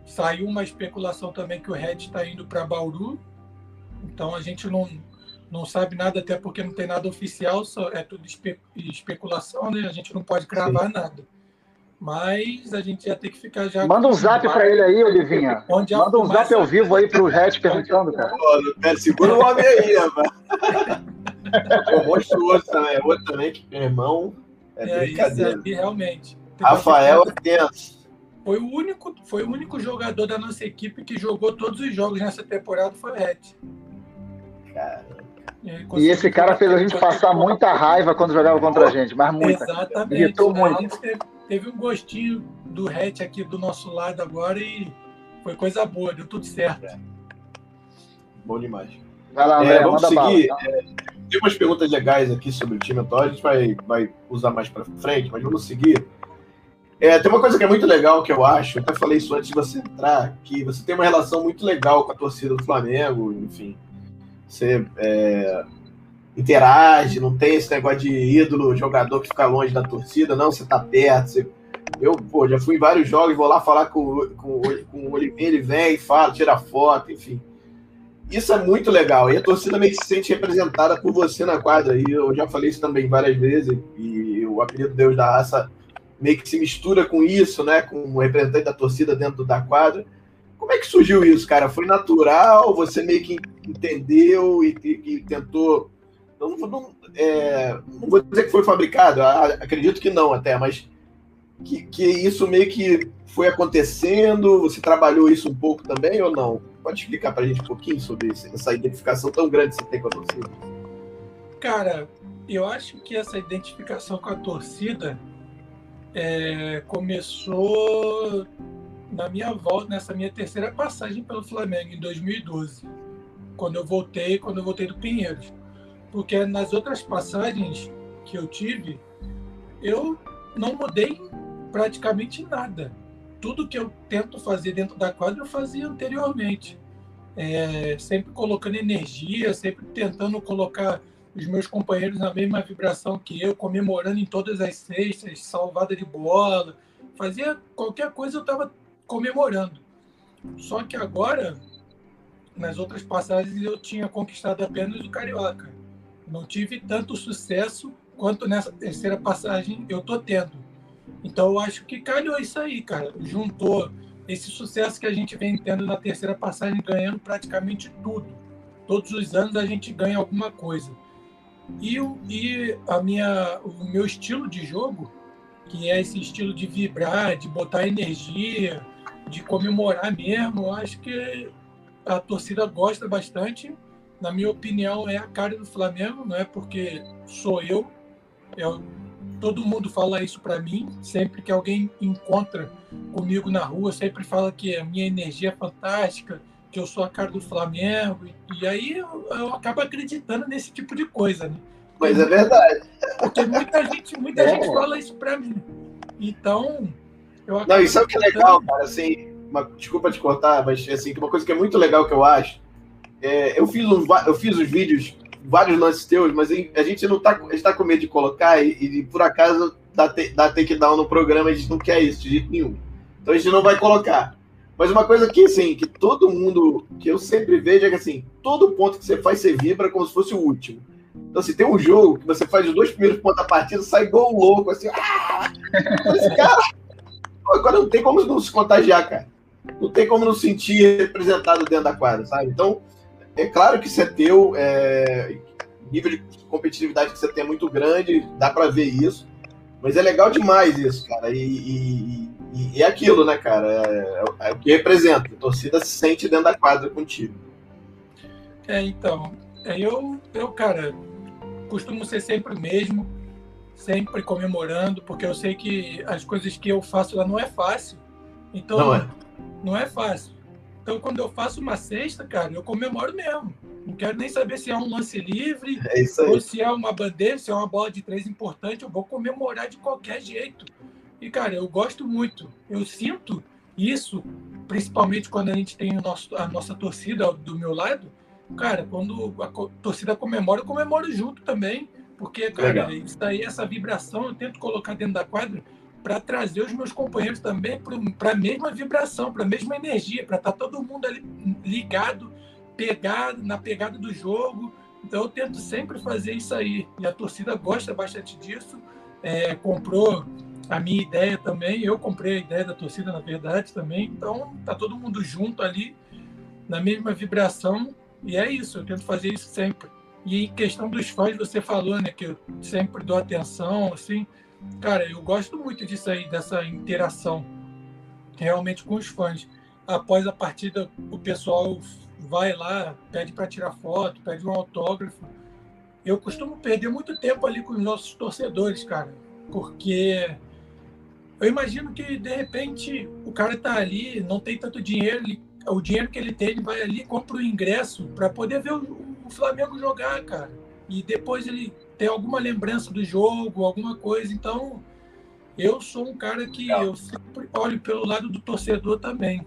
saiu uma especulação também que o Red está indo para Bauru. Então a gente não, não sabe nada, até porque não tem nada oficial, só é tudo espe especulação, né? A gente não pode cravar Sim. nada. Mas a gente ia ter que ficar já. Manda um zap para ele aí, Olivinha. Onde Manda um zap ao vivo aí pro Red perguntando, cara. Pô, segura o homem aí, rapaz. Pô, monstruoso também. Outro também que, meu irmão, é, é brincadeira. Isso aí, realmente. Rafael é tenso. Foi o, único, foi o único jogador da nossa equipe que jogou todos os jogos nessa temporada, foi o Red. Cara. E esse cara fez a gente passar muita raiva quando jogava contra a gente, mas muita. Exatamente. Irritou muito. Teve, teve, um gostinho do hatch aqui do nosso lado agora e foi coisa boa, deu tudo certo. É. Bom demais. Vai lá, André, é, vamos seguir. Bala, tá? é, tem umas perguntas legais aqui sobre o time atual, a gente vai, vai usar mais para frente, mas vamos seguir. É, tem uma coisa que é muito legal que eu acho, até falei isso antes de você entrar, que você tem uma relação muito legal com a torcida do Flamengo, enfim você é, interage, não tem esse negócio de ídolo, jogador que fica longe da torcida, não, você tá perto. Você... Eu, pô, já fui em vários jogos, vou lá falar com, com, com o Oliveira, ele vem, fala, tira foto, enfim. Isso é muito legal. E a torcida meio que se sente representada por você na quadra. E eu já falei isso também várias vezes. E o apelido Deus da Raça meio que se mistura com isso, né? Com o representante da torcida dentro da quadra. Como é que surgiu isso, cara? Foi natural? Você meio que entendeu e, e, e tentou. Não, não, é, não, vou dizer que foi fabricado, acredito que não até, mas que, que isso meio que foi acontecendo. Você trabalhou isso um pouco também ou não? Pode explicar para a gente um pouquinho sobre essa identificação tão grande que você tem com a torcida? Cara, eu acho que essa identificação com a torcida é, começou na minha volta, nessa minha terceira passagem pelo Flamengo, em 2012, quando eu voltei, quando eu voltei do Pinheiros. Porque nas outras passagens que eu tive, eu não mudei praticamente nada. Tudo que eu tento fazer dentro da quadra, eu fazia anteriormente. É, sempre colocando energia, sempre tentando colocar os meus companheiros na mesma vibração que eu, comemorando em todas as cestas, salvada de bola. Fazia qualquer coisa, eu estava comemorando. Só que agora, nas outras passagens, eu tinha conquistado apenas o Carioca. Não tive tanto sucesso quanto nessa terceira passagem eu tô tendo. Então eu acho que calhou isso aí, cara. Juntou esse sucesso que a gente vem tendo na terceira passagem, ganhando praticamente tudo. Todos os anos a gente ganha alguma coisa. E, e a minha, o meu estilo de jogo, que é esse estilo de vibrar, de botar energia, de comemorar mesmo. Eu acho que a torcida gosta bastante. Na minha opinião, é a cara do Flamengo, não é porque sou eu. eu é todo mundo fala isso para mim. Sempre que alguém encontra comigo na rua, sempre fala que a minha energia é fantástica, que eu sou a cara do Flamengo. E, aí eu, eu acabo acreditando nesse tipo de coisa, né? Mas é verdade. Porque muita gente, muita é. gente fala isso para mim. Então, eu Não, isso é o que é legal, cara, assim, uma, desculpa te cortar, mas assim, uma coisa que é muito legal que eu acho, é, eu, fiz um, eu fiz os vídeos, vários lances teus, mas a gente não tá, está com medo de colocar e, e por acaso dá, te, dá takedown no programa, a gente não quer isso de jeito nenhum. Então a gente não vai colocar. Mas uma coisa que, assim, que todo mundo, que eu sempre vejo é que, assim, todo ponto que você faz, você vibra como se fosse o último. Então, assim, tem um jogo que você faz os dois primeiros pontos da partida, sai um louco, assim, ah! Cara, Agora não tem como não se contagiar, cara. Não tem como não se sentir representado dentro da quadra, sabe? Então, é claro que isso é teu, é... nível de competitividade que você tem é muito grande, dá para ver isso. Mas é legal demais isso, cara. E, e, e é aquilo, né, cara? É, é, é, o que representa. A torcida se sente dentro da quadra contigo. É, então. É, eu, eu, cara, costumo ser sempre o mesmo sempre comemorando, porque eu sei que as coisas que eu faço lá não é fácil. Então, não é, não é fácil. Então, quando eu faço uma cesta, cara, eu comemoro mesmo. Não quero nem saber se é um lance livre, É ou se é uma bandeira, se é uma bola de três importante, eu vou comemorar de qualquer jeito. E, cara, eu gosto muito. Eu sinto isso, principalmente quando a gente tem nosso, a nossa torcida do meu lado. Cara, quando a torcida comemora, eu comemoro junto também. Porque, cara, Legal. isso aí, essa vibração, eu tento colocar dentro da quadra para trazer os meus companheiros também para a mesma vibração, para a mesma energia, para estar todo mundo ali ligado, pegado, na pegada do jogo. Então eu tento sempre fazer isso aí. E a torcida gosta bastante disso. É, comprou a minha ideia também. Eu comprei a ideia da torcida, na verdade, também. Então tá todo mundo junto ali, na mesma vibração. E é isso, eu tento fazer isso sempre. E em questão dos fãs, você falou, né, que eu sempre dou atenção, assim. Cara, eu gosto muito disso aí, dessa interação realmente com os fãs. Após a partida, o pessoal vai lá, pede para tirar foto, pede um autógrafo. Eu costumo perder muito tempo ali com os nossos torcedores, cara, porque eu imagino que de repente o cara tá ali, não tem tanto dinheiro, ele- o dinheiro que ele tem, ele vai ali, compra o ingresso para poder ver o, o Flamengo jogar, cara. E depois ele tem alguma lembrança do jogo, alguma coisa. Então, eu sou um cara que eu sempre olho pelo lado do torcedor também.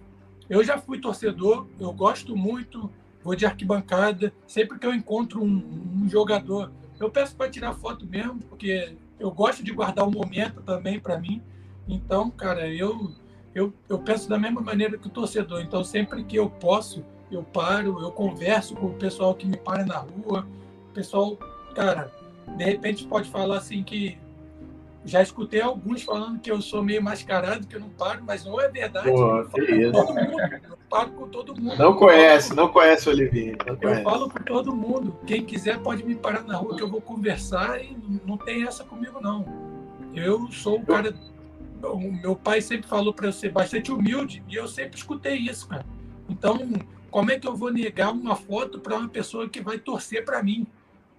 Eu já fui torcedor, eu gosto muito, vou de arquibancada. Sempre que eu encontro um, um jogador, eu peço para tirar foto mesmo, porque eu gosto de guardar o momento também para mim. Então, cara, eu, eu, eu penso da mesma maneira que o torcedor. Então, sempre que eu posso, eu paro, eu converso com o pessoal que me para na rua. O pessoal, cara, de repente pode falar assim que já escutei alguns falando que eu sou meio mascarado, que eu não paro, mas não é verdade. Pô, eu, falo com isso. todo mundo, eu paro com todo mundo. Não conhece, não conhece o Olivinho. Eu conhece. falo com todo mundo. Quem quiser pode me parar na rua que eu vou conversar e não tem essa comigo, não. Eu sou um cara. O meu pai sempre falou para eu ser bastante humilde e eu sempre escutei isso, cara. Então, como é que eu vou negar uma foto para uma pessoa que vai torcer para mim?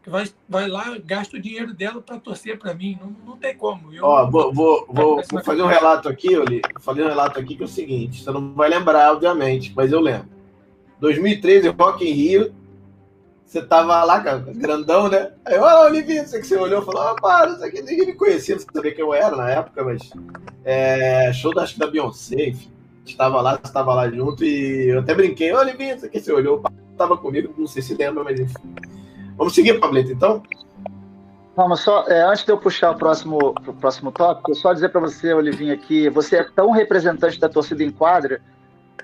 Que vai, vai lá, gasta o dinheiro dela para torcer para mim? Não, não tem como. Eu, Ó, vou, vou, vou, vou fazer um relato aqui, Oli. Fazer um relato aqui que é o seguinte: você não vai lembrar, obviamente, mas eu lembro. 2013, Rock in Rio. Você tava lá, cara, grandão, né? Aí, ó, Olivinho, você que você olhou e falou: ah, para, isso aqui ninguém me conhecia, não sabia quem eu era na época, mas. É, show da, acho que da Beyoncé, enfim. A gente tava lá, você tava lá junto e eu até brinquei: ô, Olivinho, isso aqui você olhou, tava comigo, não sei se lembra, mas enfim. Vamos seguir, Pablito, então? Vamos só, é, antes de eu puxar o próximo, o próximo tópico, eu só dizer para você, Olivinha, que você é tão representante da torcida em quadra,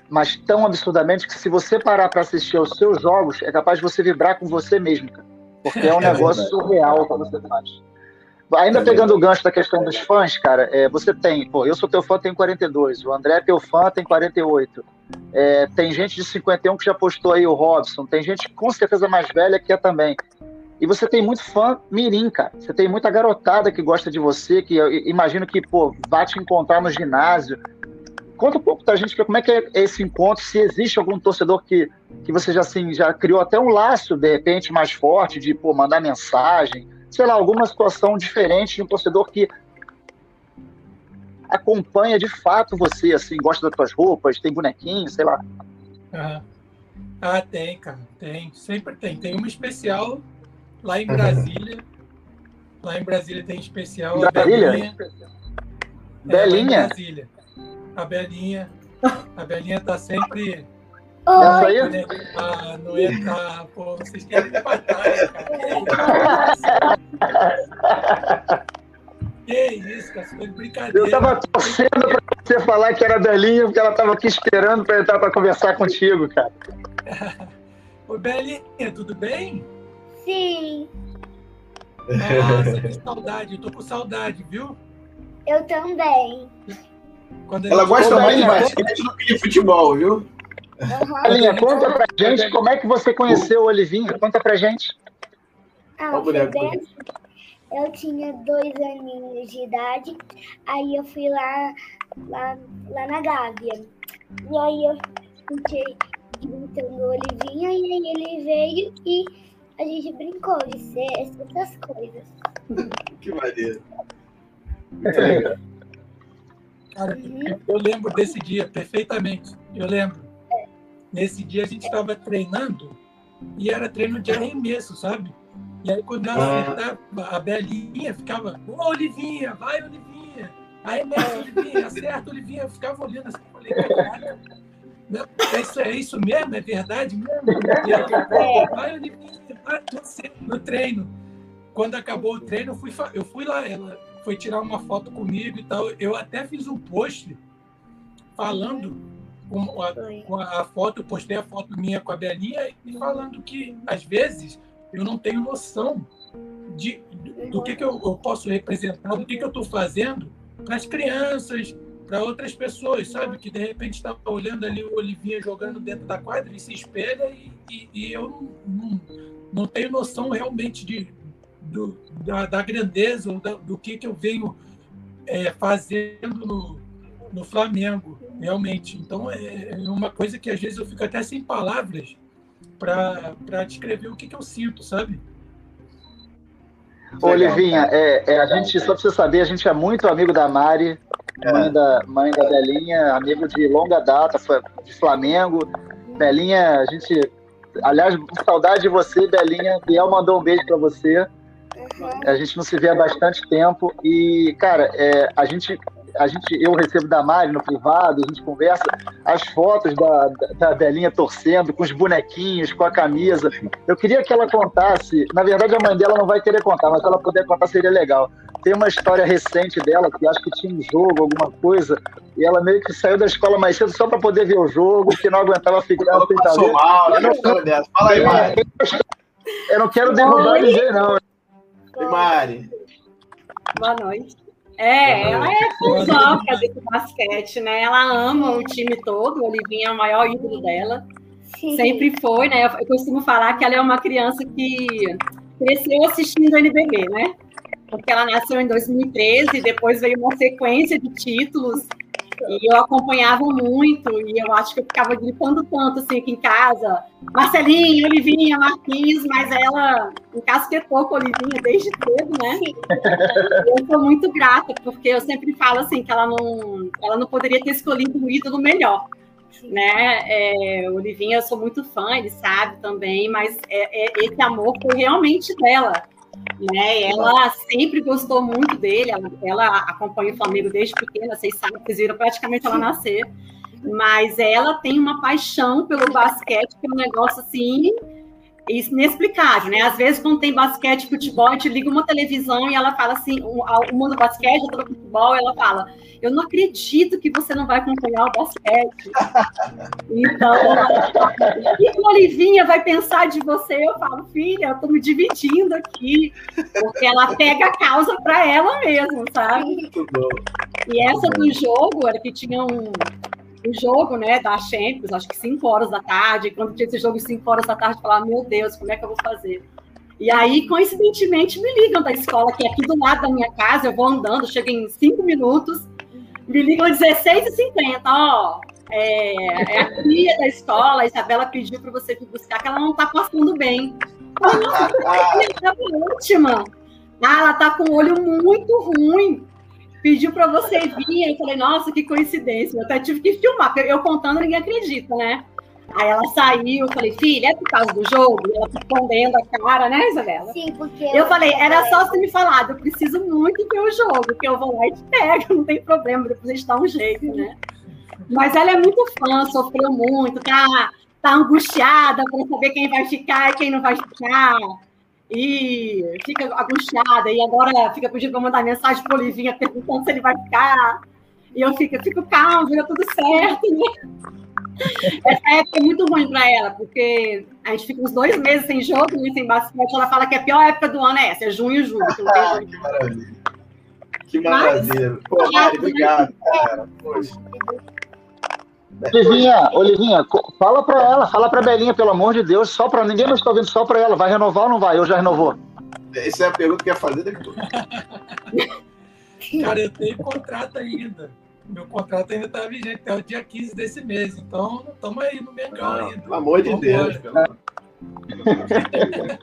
mas tão absurdamente que se você parar para assistir aos seus jogos, é capaz de você vibrar com você mesmo, cara. Porque é um É negócio verdade. surreal que você faz. Ainda É pegando o gancho da questão dos fãs, cara, é, você tem, pô, eu sou teu fã, tenho 42, o André é teu fã, tem 48. É, tem gente de 51 que já postou aí o Robson, tem gente com certeza mais velha que é também. E você tem muito fã mirim, cara. Você tem muita garotada que gosta de você, que imagino que, pô, vai te encontrar no ginásio. Conta um pouco pra gente como é que é esse encontro, se existe algum torcedor que, que você já, assim, já criou até um laço, de repente, mais forte, de, pô, mandar mensagem, sei lá, alguma situação diferente de um torcedor que acompanha de fato você, assim, gosta das tuas roupas, tem bonequinho, sei lá. Aham. Ah, tem, cara, tem. Sempre tem. Tem uma especial lá em Brasília. Lá em Brasília tem especial a Brasília? Belinha. É, Belinha? Brasília. A Belinha. A Belinha tá sempre. Essa aí? né, Ah, não é. Ah, pô, vocês querem me matar, né, cara? Que isso, cara? Foi brincadeira. Eu tava torcendo pra você falar que era Belinha, porque ela tava aqui esperando pra entrar pra conversar contigo, cara. Ô, Belinha, tudo bem? Sim, Nossa, que saudade. Eu tô com saudade, viu? eu também. Ela gosta mais de basquete do que de futebol, viu? Aham. Belinha, conta pra gente como é que você conheceu o Olivinha. Conta pra gente. Ah, foi. Eu tinha dois aninhos de idade, aí eu fui lá, lá, lá na Gávea. E aí eu fiquei brincando o Olivinha, e aí ele veio e a gente brincou de ser essas coisas. Que maneiro. Muito legal. Cara, Uhum. eu lembro desse dia perfeitamente. Eu lembro. Nesse dia a gente estava treinando e era treino de arremesso, sabe? E aí quando ela ah. acertava, a Belinha ficava, ô Olivinha, vai Olivinha, arremessa Olivinha, acerta Olivinha, eu ficava olhando assim, falei, caraca, é isso, é isso mesmo? É verdade mesmo? E ela, vai Olivinha, vai, no treino. Quando acabou o treino, eu fui, eu fui lá, ela foi tirar uma foto comigo e tal. Eu até fiz um post falando com a, com a foto, eu postei a foto minha com a Belinha e falando que, às vezes, eu não tenho noção de, do que, que eu, eu posso representar, do que, que eu estou fazendo para as crianças, para outras pessoas, sabe? Que de repente está olhando ali o Olivinha jogando dentro da quadra e se espelha e, e, e eu não, não, não, tenho noção realmente de, do, da, da grandeza ou da, do que, que eu venho é, fazendo no, no Flamengo, realmente. Então é, é uma coisa que às vezes eu fico até sem palavras para descrever o que, que eu sinto, sabe? Olivinha, é, é, a gente, só pra você saber, a gente é muito amigo da Mari, é. mãe, da, mãe da Belinha, amigo de longa data, de Flamengo. Belinha, a gente. Aliás, saudade de você, Belinha. Biel mandou um beijo para você. A gente não se vê há bastante tempo. E, cara, é, a gente a gente, eu recebo da Mari no privado, a gente conversa, as fotos da, da, Belinha torcendo, com os bonequinhos, com a camisa. Eu queria que ela contasse, na verdade a mãe dela não vai querer contar, mas se ela puder contar seria legal. Tem uma história recente dela, que acho que tinha um jogo, alguma coisa, e ela meio que saiu da escola mais cedo só para poder ver o jogo, que não aguentava ficar sem saber. Mal, eu não, dessa. Fala aí, Mari. Eu não quero derrubar ninguém, não. Oi, Mari. Boa noite. É, ela é fanzoca desse basquete, né? Ela ama o time todo, o Olivinha é o maior ídolo dela. Sim. Sempre foi, né? Eu costumo falar que ela é uma criança que cresceu assistindo o NBB, né? Porque ela nasceu em 2013, depois veio uma sequência de títulos e eu acompanhava muito, e eu acho que eu ficava gritando tanto assim aqui em casa, Marcelinha, Olivinha, Marquinhos, mas ela encasquetou com a Olivinha desde cedo, né? eu sou muito grata, porque eu sempre falo assim que ela não, ela não poderia ter escolhido um ídolo melhor. Né, é, Olivinha, eu sou muito fã, ele sabe também, mas é, é, esse amor foi realmente dela né? Ela sempre gostou muito dele, ela, ela acompanha o Flamengo desde pequena, vocês sabem, vocês viram praticamente ela nascer. Mas ela tem uma paixão pelo basquete, que é um negócio assim inexplicável, né? Às vezes, quando tem basquete, futebol, a gente liga uma televisão e ela fala assim, o, o mundo do basquete, do futebol, ela fala, eu não acredito que você não vai acompanhar o basquete. Então, o que a Olivinha vai pensar de você? Eu falo, filha, eu tô me dividindo aqui, porque ela pega a causa para ela mesmo, sabe? E essa do jogo era que tinha um, o jogo, né, da Champions, acho que 5 horas da tarde, quando tinha esse jogo 5 horas da tarde, eu falava, meu Deus, como é que eu vou fazer? E aí, coincidentemente, me ligam da escola, que é aqui do lado da minha casa, eu vou andando, chego em 5 minutos, me ligam 16h50, ó, é, é a cria da escola, a Isabela pediu para você vir buscar, que ela não está passando bem. Ela está última. Ah, ela está com o olho muito ruim pediu para você vir. Eu falei, nossa, que coincidência. Eu até tive que filmar, porque eu contando, ninguém acredita, né? Aí ela saiu, eu falei, filha, é por causa do jogo? E ela escondendo a cara, né, Isabela? Sim, porque. Eu falei, era só você me falar, eu preciso muito ver o jogo, que eu vou lá e te pego, não tem problema, depois a gente dá um jeito, né? Mas ela é muito fã, sofreu muito, tá, tá angustiada para saber quem vai ficar e quem não vai ficar e fica angustiada, e agora fica pedindo para mandar mensagem para Olivinha perguntando se ele vai ficar. E eu fico, eu fico calma, fica tudo certo, né? Essa época é muito ruim para ela, porque a gente fica uns dois meses sem jogo, né, sem basquete. Ela fala que a pior época do ano é essa, é junho e julho. Que, ah, que maravilha. Que maravilha. Mas, Pô, Mari, obrigado, cara. Poxa. Olivinha, Olivinha, fala para ela, fala para Belinha, pelo amor de Deus, só para ninguém mais está ouvindo, só para ela. Vai renovar ou não vai? Eu já renovou. Essa é a pergunta que ia fazer depois. Cara, eu tenho contrato ainda. Meu contrato ainda está vigente até o dia 15 desse mês. Então, estamos aí no Mengão ainda. Pelo amor de Deus. Pelo...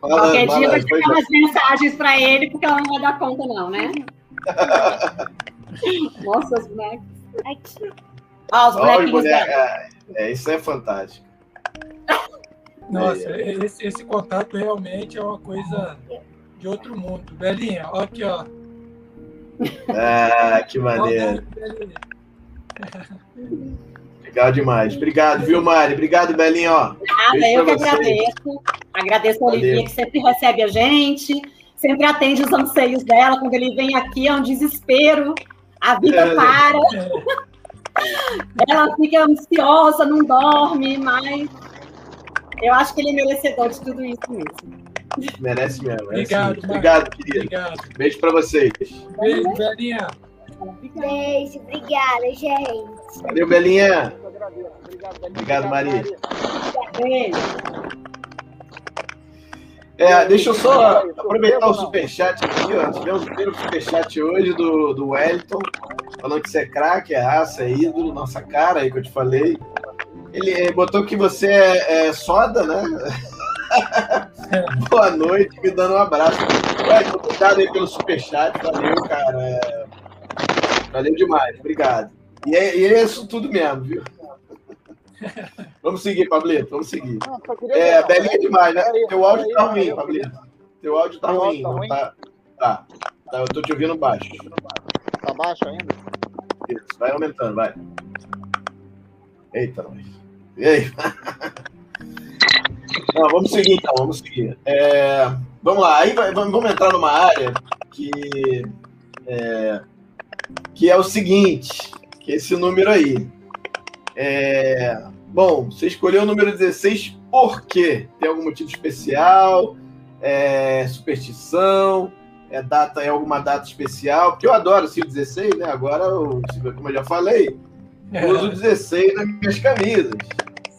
Qualquer dia vai ter umas mensagens para ele, porque ela não vai dar conta, não, né? Nossa, os bonecos. Aqui. Ah, os bonequinhos. Boneca, é, é, isso é fantástico. Nossa, é. esse, esse contato realmente é uma coisa de outro mundo. Belinha, ó aqui, ó. Ah, que maneiro. Legal demais. Obrigado, viu, Mari? Obrigado, Belinha. Ó. Nada, eu que agradeço. Agradeço a Olivia, que sempre recebe a gente, sempre atende os anseios dela. Quando ele vem aqui, é um desespero. A vida é, para. É. Ela fica ansiosa, não dorme, mas eu acho que ele é merecedor de tudo isso mesmo. Merece mesmo. Obrigado, Obrigado, querido. Obrigado. Beijo pra vocês. Beijo, Belinha. Beijo, obrigada, gente. Valeu, Belinha. Obrigado, Maria. Beijo. É, deixa eu só aproveitar o superchat aqui, ó. Tivemos o primeiro superchat hoje do, do Wellington, falando que você é craque, é raça, é ídolo, nossa cara aí que eu te falei. Ele botou que você é, é soda, né? Boa noite, me dando um abraço. Wellington, obrigado aí pelo superchat, valeu, cara. É... Valeu demais, obrigado. E é, e é isso tudo mesmo, viu? Vamos seguir, Pablito, vamos seguir. Não, é, belinha demais, né? Teu áudio tá ruim, Pablito. Teu áudio tá ruim. Tá, ruim? Tá, tá, tá. Eu tô te ouvindo baixo. Tá baixo ainda? Isso, vai aumentando, vai. Eita, nós. E aí? Não, vamos seguir então, vamos seguir. É, vamos lá, aí vai, vamos entrar numa área que é, que é o seguinte, que é esse número aí. É, bom, você escolheu o número 16 por quê? Tem algum motivo especial? É, superstição? É, data, é alguma data especial? Porque eu adoro o 16, né? Agora, como eu já falei, eu uso o 16 nas minhas camisas.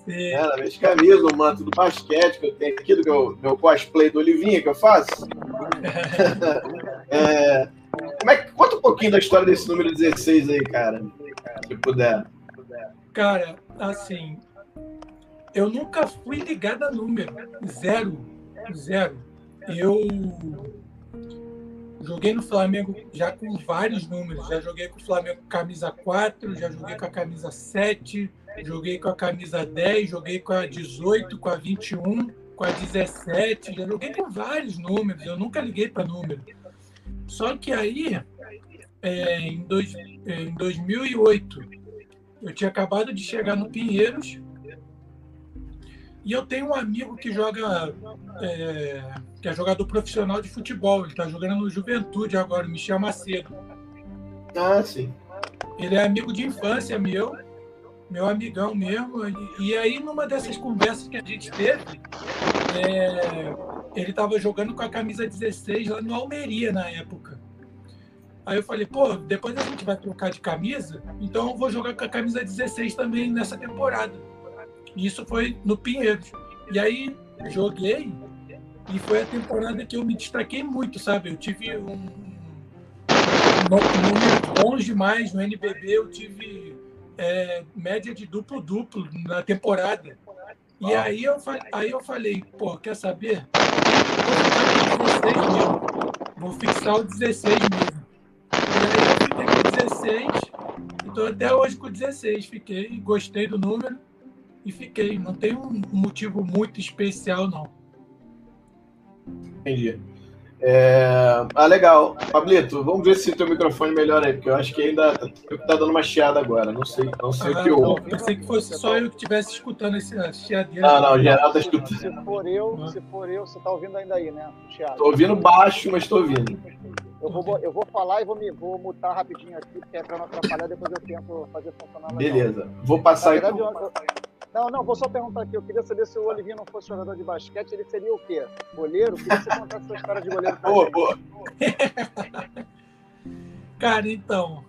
É, nas minhas camisas, no manto do basquete que eu tenho aqui, do meu, meu cosplay do Olivinha que eu faço. é, como é, conta um pouquinho da história desse número 16 aí, cara, se puder. Cara, assim, eu nunca fui ligado a número. Zero. Zero. Eu joguei no Flamengo já com vários números. Já joguei com o Flamengo com camisa 4, já joguei com a camisa 7, joguei com a camisa 10, joguei com a 18, com a 21, com a 17. Já joguei com vários números. Eu nunca liguei para número. Só que aí, é, em, dois, é, em 2008, eu tinha acabado de chegar no Pinheiros e eu tenho um amigo que joga, é, que é jogador profissional de futebol. Ele está jogando no Juventude agora, Michel Macedo. Ah, sim. Ele é amigo de infância meu, meu amigão mesmo. E aí, numa dessas conversas que a gente teve, é, ele estava jogando com a camisa 16 lá no Almeria na época. Aí eu falei, pô, depois a gente vai trocar de camisa, então eu vou jogar com a camisa 16 também nessa temporada. E isso foi no Pinheiros. E aí joguei e foi a temporada que eu me destaquei muito, sabe? Eu tive um, um número bom demais no NBB, eu tive é, média de duplo-duplo na temporada. E aí eu, aí eu falei, pô, quer saber? Vou ficar com 16 mesmo. Vou fixar o 16 mesmo. 16. Estou até hoje com 16. Fiquei, gostei do número e fiquei. Não tem um motivo muito especial, não. Entendi. É... Ah, legal. Pablito, vamos ver se teu microfone melhora aí, porque eu acho que ainda tá, tá dando uma chiada agora. Não sei, não sei ah, o que houve. Pensei que fosse só eu que estivesse escutando esse chiadeiro. Não, não, o geral tá escutando. Se for eu, se for eu, você tá ouvindo ainda aí, né? Chiado. Tô ouvindo baixo, mas tô ouvindo. Eu vou, eu vou falar e vou, me, vou mutar rapidinho aqui, porque é para não atrapalhar, depois eu tento fazer funcionar. Beleza. Vou passar verdade, então. eu, não, não, vou só perguntar aqui. Eu queria saber se o Olivinho não fosse jogador de basquete, ele seria o quê? Goleiro? Queria que você contasse essa história de goleiro pra boa, boa. Cara, então,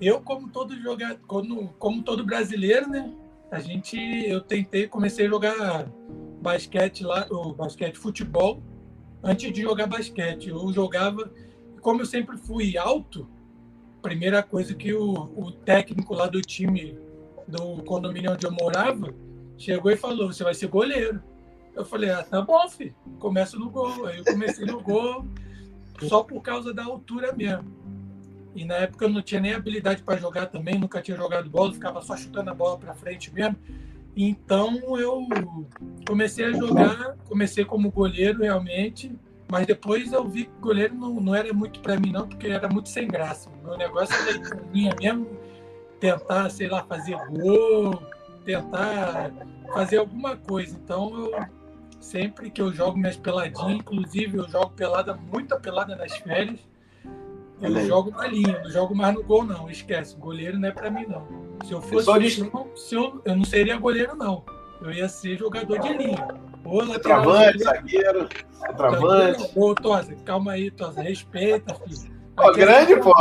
eu como todo jogador, como, como todo brasileiro, né? A gente, eu tentei, comecei a jogar basquete lá, o basquete futebol, antes de jogar basquete. Eu jogava como eu sempre fui alto, primeira coisa que o, o técnico lá do time do condomínio onde eu morava chegou e falou: Você vai ser goleiro. Eu falei: Ah, tá bom, filho, começa no gol. Aí eu comecei no gol só por causa da altura mesmo. E na época eu não tinha nem habilidade para jogar também, nunca tinha jogado bola, ficava só chutando a bola para frente mesmo. Então eu comecei a jogar, comecei como goleiro realmente, mas depois eu vi que goleiro não, não era muito para mim não, porque era muito sem graça. Meu negócio era minha mesmo tentar, sei lá, fazer gol, tentar fazer alguma coisa. Então eu sempre que eu jogo minhas peladinhas, inclusive eu jogo pelada, muita pelada nas férias. Eu Valeu. jogo na linha, não jogo mais no gol, não. Esquece, goleiro não é para mim, não. Se eu fosse. Eu, de... se eu, eu não seria goleiro, não. Eu ia ser jogador de linha. Ou lateral. Travante, zagueiro. Travante. Ô, Tosa, calma aí, Tosa. Respeita, filho. Pô, grande, pô,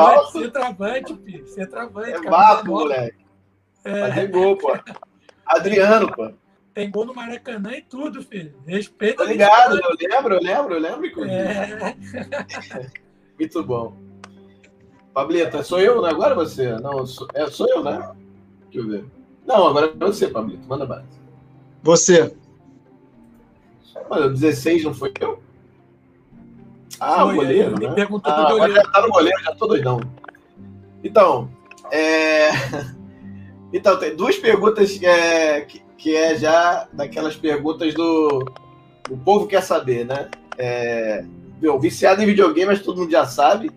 travante, filho. Ser travante. É vapo, moleque. É. Fazer gol, pô. Adriano, pô. Tem gol no Maracanã e tudo, filho. Respeita. Tá ligado, eu lembro, eu lembro, eu lembro. É. Muito bom. Pablita, sou eu né? agora você? Não, sou, é, sou eu, né? Deixa eu ver. Não, agora é você, Pablito. Manda base. Você. Olha, 16 não foi eu? Ah, o goleiro, né? Perguntou ah, agora já tá no goleiro, já tô doidão. Então, é... Então, tem duas perguntas é, que, que é já daquelas perguntas do... O povo quer saber, né? É... Meu, viciado em videogame, mas todo mundo já sabe.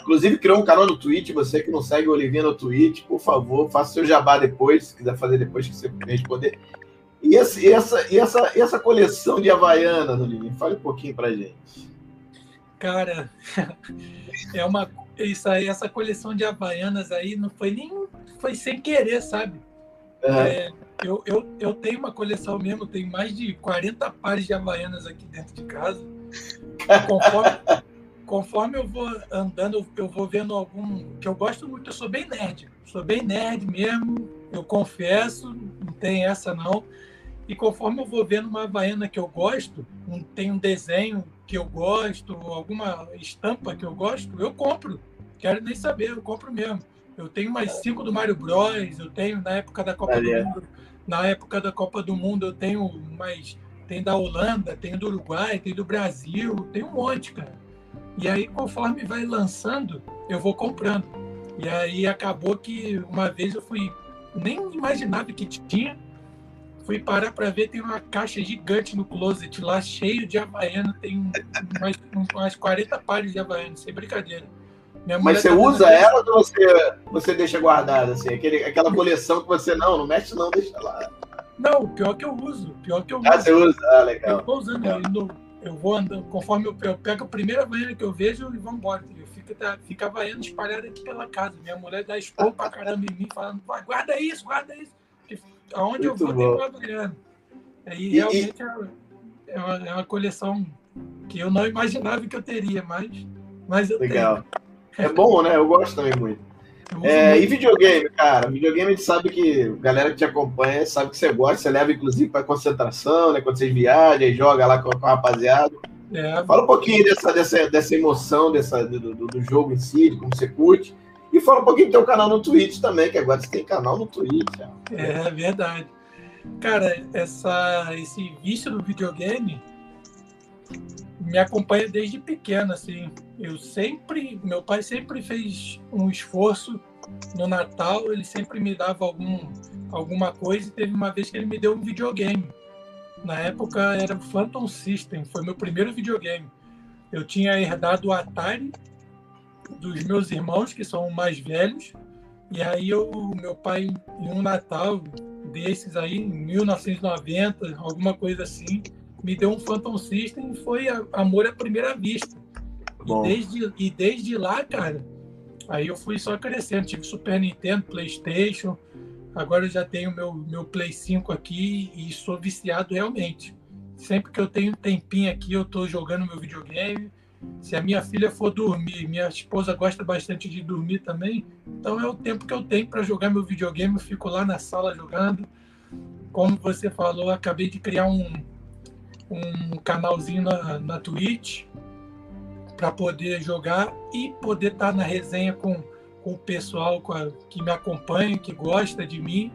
Inclusive, criou um canal no Twitch. Você que não segue o Olivinha no Twitch, por favor, faça seu jabá depois, se quiser fazer depois que você responder. E, essa, e essa, e essa, e essa coleção de Havaianas, Olivinha, fale um pouquinho pra gente. Cara, é uma. Isso aí, essa coleção de Havaianas aí não foi nem. Foi sem querer, sabe? É. É, eu, eu, eu tenho uma coleção mesmo, tenho mais de 40 pares de Havaianas aqui dentro de casa. Conforme, conforme eu vou andando, eu vou vendo algum que eu gosto muito. Eu sou bem nerd, sou bem nerd mesmo. Eu confesso, não tem essa não. E conforme eu vou vendo uma havaiana que eu gosto, um, tem um desenho que eu gosto, alguma estampa que eu gosto, eu compro. Quero nem saber, eu compro mesmo. Eu tenho mais cinco do Mario Bros. Eu tenho na época da Copa do Mundo. Na época da Copa do Mundo eu tenho mais tem da Holanda, tem do Uruguai, tem do Brasil, tem um monte, cara. E aí, conforme vai lançando, eu vou comprando. E aí acabou que uma vez eu fui, nem imaginava que tinha, fui parar para ver, tem uma caixa gigante no closet lá, cheio de Havaiana, tem umas, umas 40 pares de Havaiana, sem brincadeira. Mas você tá usa ela ou você, você deixa guardada, assim? Aquele, aquela coleção que você, não, não mexe não, deixa lá. Não, pior que eu uso, pior que eu uso. Ah, você usa? Ah, legal. Eu tô usando, legal. Eu, eu vou andando, conforme eu, eu pego a primeira havaiana que eu vejo e vamos embora. Eu fico, tá, fica havaiana espalhada aqui pela casa. Minha mulher dá expor pra caramba em mim, falando, guarda isso, guarda isso. Aonde Muito eu vou tem uma havaiana. E, realmente e... É, uma, é uma coleção que eu não imaginava que eu teria, mas, mas eu Legal. tenho. É bom, né? Eu gosto também muito. É, e videogame, cara? Videogame a gente sabe que a galera que te acompanha sabe que você gosta, você leva inclusive para concentração, né? Quando vocês viajam, joga lá com, com a rapaziada. É. Fala um pouquinho dessa, dessa, dessa emoção dessa, do, do, do, jogo em si, de como você curte. E fala um pouquinho do teu canal no Twitch também, que agora você tem canal no Twitch. É, é verdade. Cara, essa, esse vício do videogame me acompanha desde pequeno, assim. Eu sempre, meu pai sempre fez um esforço no Natal, ele sempre me dava algum, alguma coisa e teve uma vez que ele me deu um videogame. Na época era o Phantom System, foi meu primeiro videogame. Eu tinha herdado o Atari dos meus irmãos, que são mais velhos, e aí eu, meu pai, em um Natal desses aí, em 1990, alguma coisa assim, me deu um Phantom System e foi amor à primeira vista. E desde, e desde lá, cara, aí eu fui só crescendo. Tive Super Nintendo, PlayStation. Agora eu já tenho meu, meu Play 5 aqui e sou viciado realmente. Sempre que eu tenho tempinho aqui, eu tô jogando meu videogame. Se a minha filha for dormir, minha esposa gosta bastante de dormir também, então é o tempo que eu tenho para jogar meu videogame. Eu fico lá na sala jogando. Como você falou, acabei de criar um, um canalzinho na, na Twitch para poder jogar e poder estar tá na resenha com, com o pessoal com a, que me acompanha, que gosta de mim.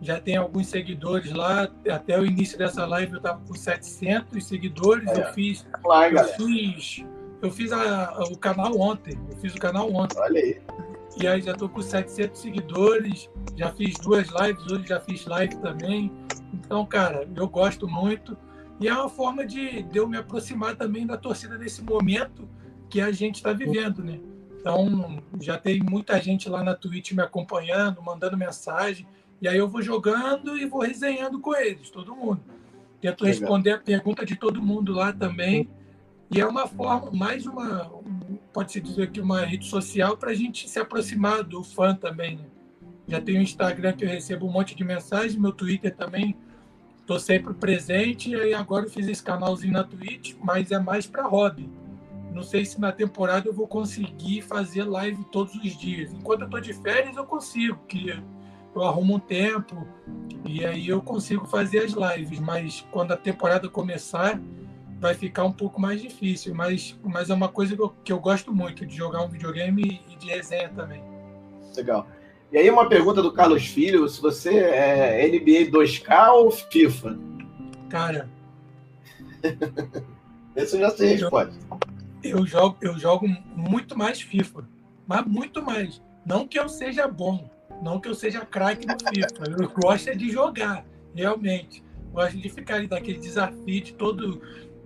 Já tem alguns seguidores lá. Até o início dessa live eu estava com 700 seguidores. É. Eu fiz, eu fiz, eu fiz a, o canal ontem. Eu fiz o canal ontem. Olha aí. E aí já estou com 700 seguidores. Já fiz duas lives hoje, já fiz live também. Então, cara, eu gosto muito. E é uma forma de, de eu me aproximar também da torcida nesse momento que a gente está vivendo, né? Então, já tem muita gente lá na Twitch me acompanhando, mandando mensagem. E aí eu vou jogando e vou resenhando com eles, todo mundo. Tento Legal. responder a pergunta de todo mundo lá também. E é uma forma, mais uma, pode-se dizer que uma rede social para a gente se aproximar do fã também. Né? Já tenho o Instagram que eu recebo um monte de mensagens, meu Twitter também estou sempre presente. E agora eu fiz esse canalzinho na Twitch, mas é mais para hobby. Não sei se na temporada eu vou conseguir fazer live todos os dias. Enquanto eu estou de férias, eu consigo, que eu arrumo um tempo e aí eu consigo fazer as lives. Mas quando a temporada começar, vai ficar um pouco mais difícil. Mas, mas é uma coisa que eu, que eu gosto muito de jogar um videogame e de resenha também. Legal. E aí uma pergunta do Carlos Filho, se você é NBA 2K ou FIFA? Cara... Esse eu já sei. Eu, eu, jogo, eu jogo muito mais FIFA, mas muito mais. Não que eu seja bom, não que eu seja craque no FIFA. Eu gosto é de jogar, realmente. Gosto de ficar ali daquele desafio de todo,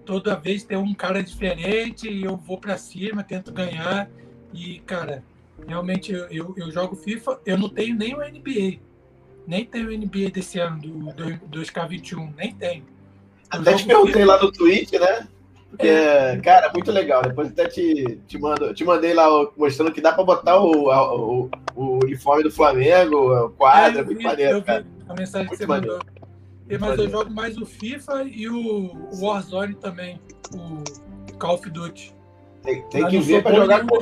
toda vez ter um cara diferente e eu vou para cima, tento ganhar. E, cara, Realmente eu, eu, eu, jogo FIFA, eu não tenho nem o NBA. Nem tenho o NBA desse ano, do, do 2K21, nem tenho. Eu até te perguntei FIFA. lá no Twitch, né? Porque, é. cara, muito legal. Depois até te, te, mando, te mandei lá mostrando que dá para botar o, o, o, uniforme do Flamengo, o quadro, é, muito maneiro, cara. A mensagem muito que você maneiro. mandou. Mas maneiro. eu jogo mais o FIFA e o Warzone também, o Call of Duty. Tem, tem que ver para jogar com.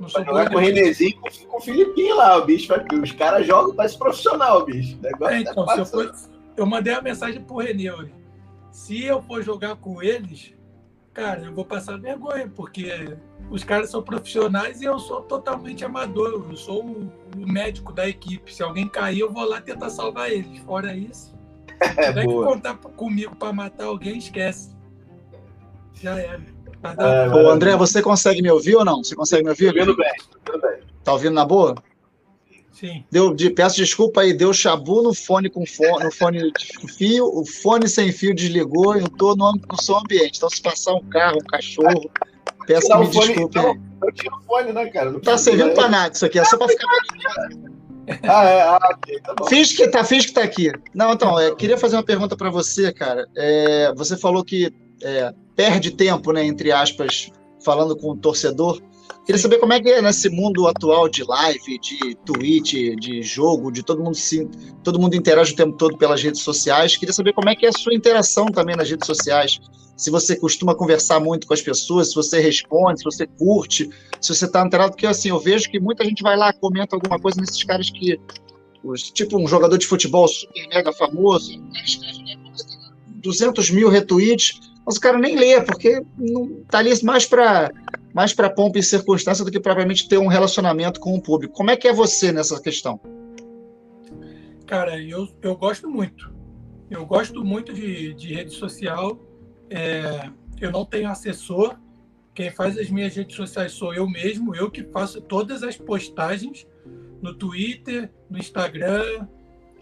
Não sou jogar com o Renezinho com, com o Filipinho lá, o bicho. Os caras jogam, parece profissional, bicho. É, então, tá se eu, for, eu mandei a mensagem pro Renê hoje. Se eu for jogar com eles, cara, eu vou passar vergonha, porque os caras são profissionais e eu sou totalmente amador. Eu sou o, o médico da equipe. Se alguém cair, eu vou lá tentar salvar eles. Fora isso, é, se que contar comigo para matar alguém, esquece. Já era. É, Ô, André, você consegue me ouvir ou não? Você consegue me ouvir? Ouvindo bem, ouvindo bem. Tá ouvindo na boa? Sim. Deu, de, peço desculpa aí, deu chabu no fone com fone, no fone de fio, o fone sem fio desligou, eu tô no, no som ambiente. Então, se passar um carro, um cachorro, peço me desculpa aí. Eu tiro o fone, né, cara? Não tá servindo para nada isso aqui, é só para ficar. ah, é, ah, okay, tá bom. Fiz que tá, fiz que tá aqui. Não, então, é, queria fazer uma pergunta para você, cara. É, você falou que é, perde tempo, né, entre aspas, falando com o torcedor. Queria saber como é que é nesse mundo atual de live, de tweet, de jogo, de todo mundo se, todo mundo interage o tempo todo pelas redes sociais. Queria saber como é que é a sua interação também nas redes sociais. Se você costuma conversar muito com as pessoas, se você responde, se você curte, se você está inteirado, porque assim, eu vejo que muita gente vai lá, comenta alguma coisa nesses caras que tipo um jogador de futebol super mega famoso, 200 mil retweets, mas o cara nem lê, porque não tá ali mais para mais para pompa e circunstância do que propriamente ter um relacionamento com o público. Como é que é você nessa questão? Cara, eu, eu gosto muito. Eu gosto muito de, de rede social. É, eu não tenho assessor. Quem faz as minhas redes sociais sou eu mesmo. Eu que faço todas as postagens no Twitter, no Instagram.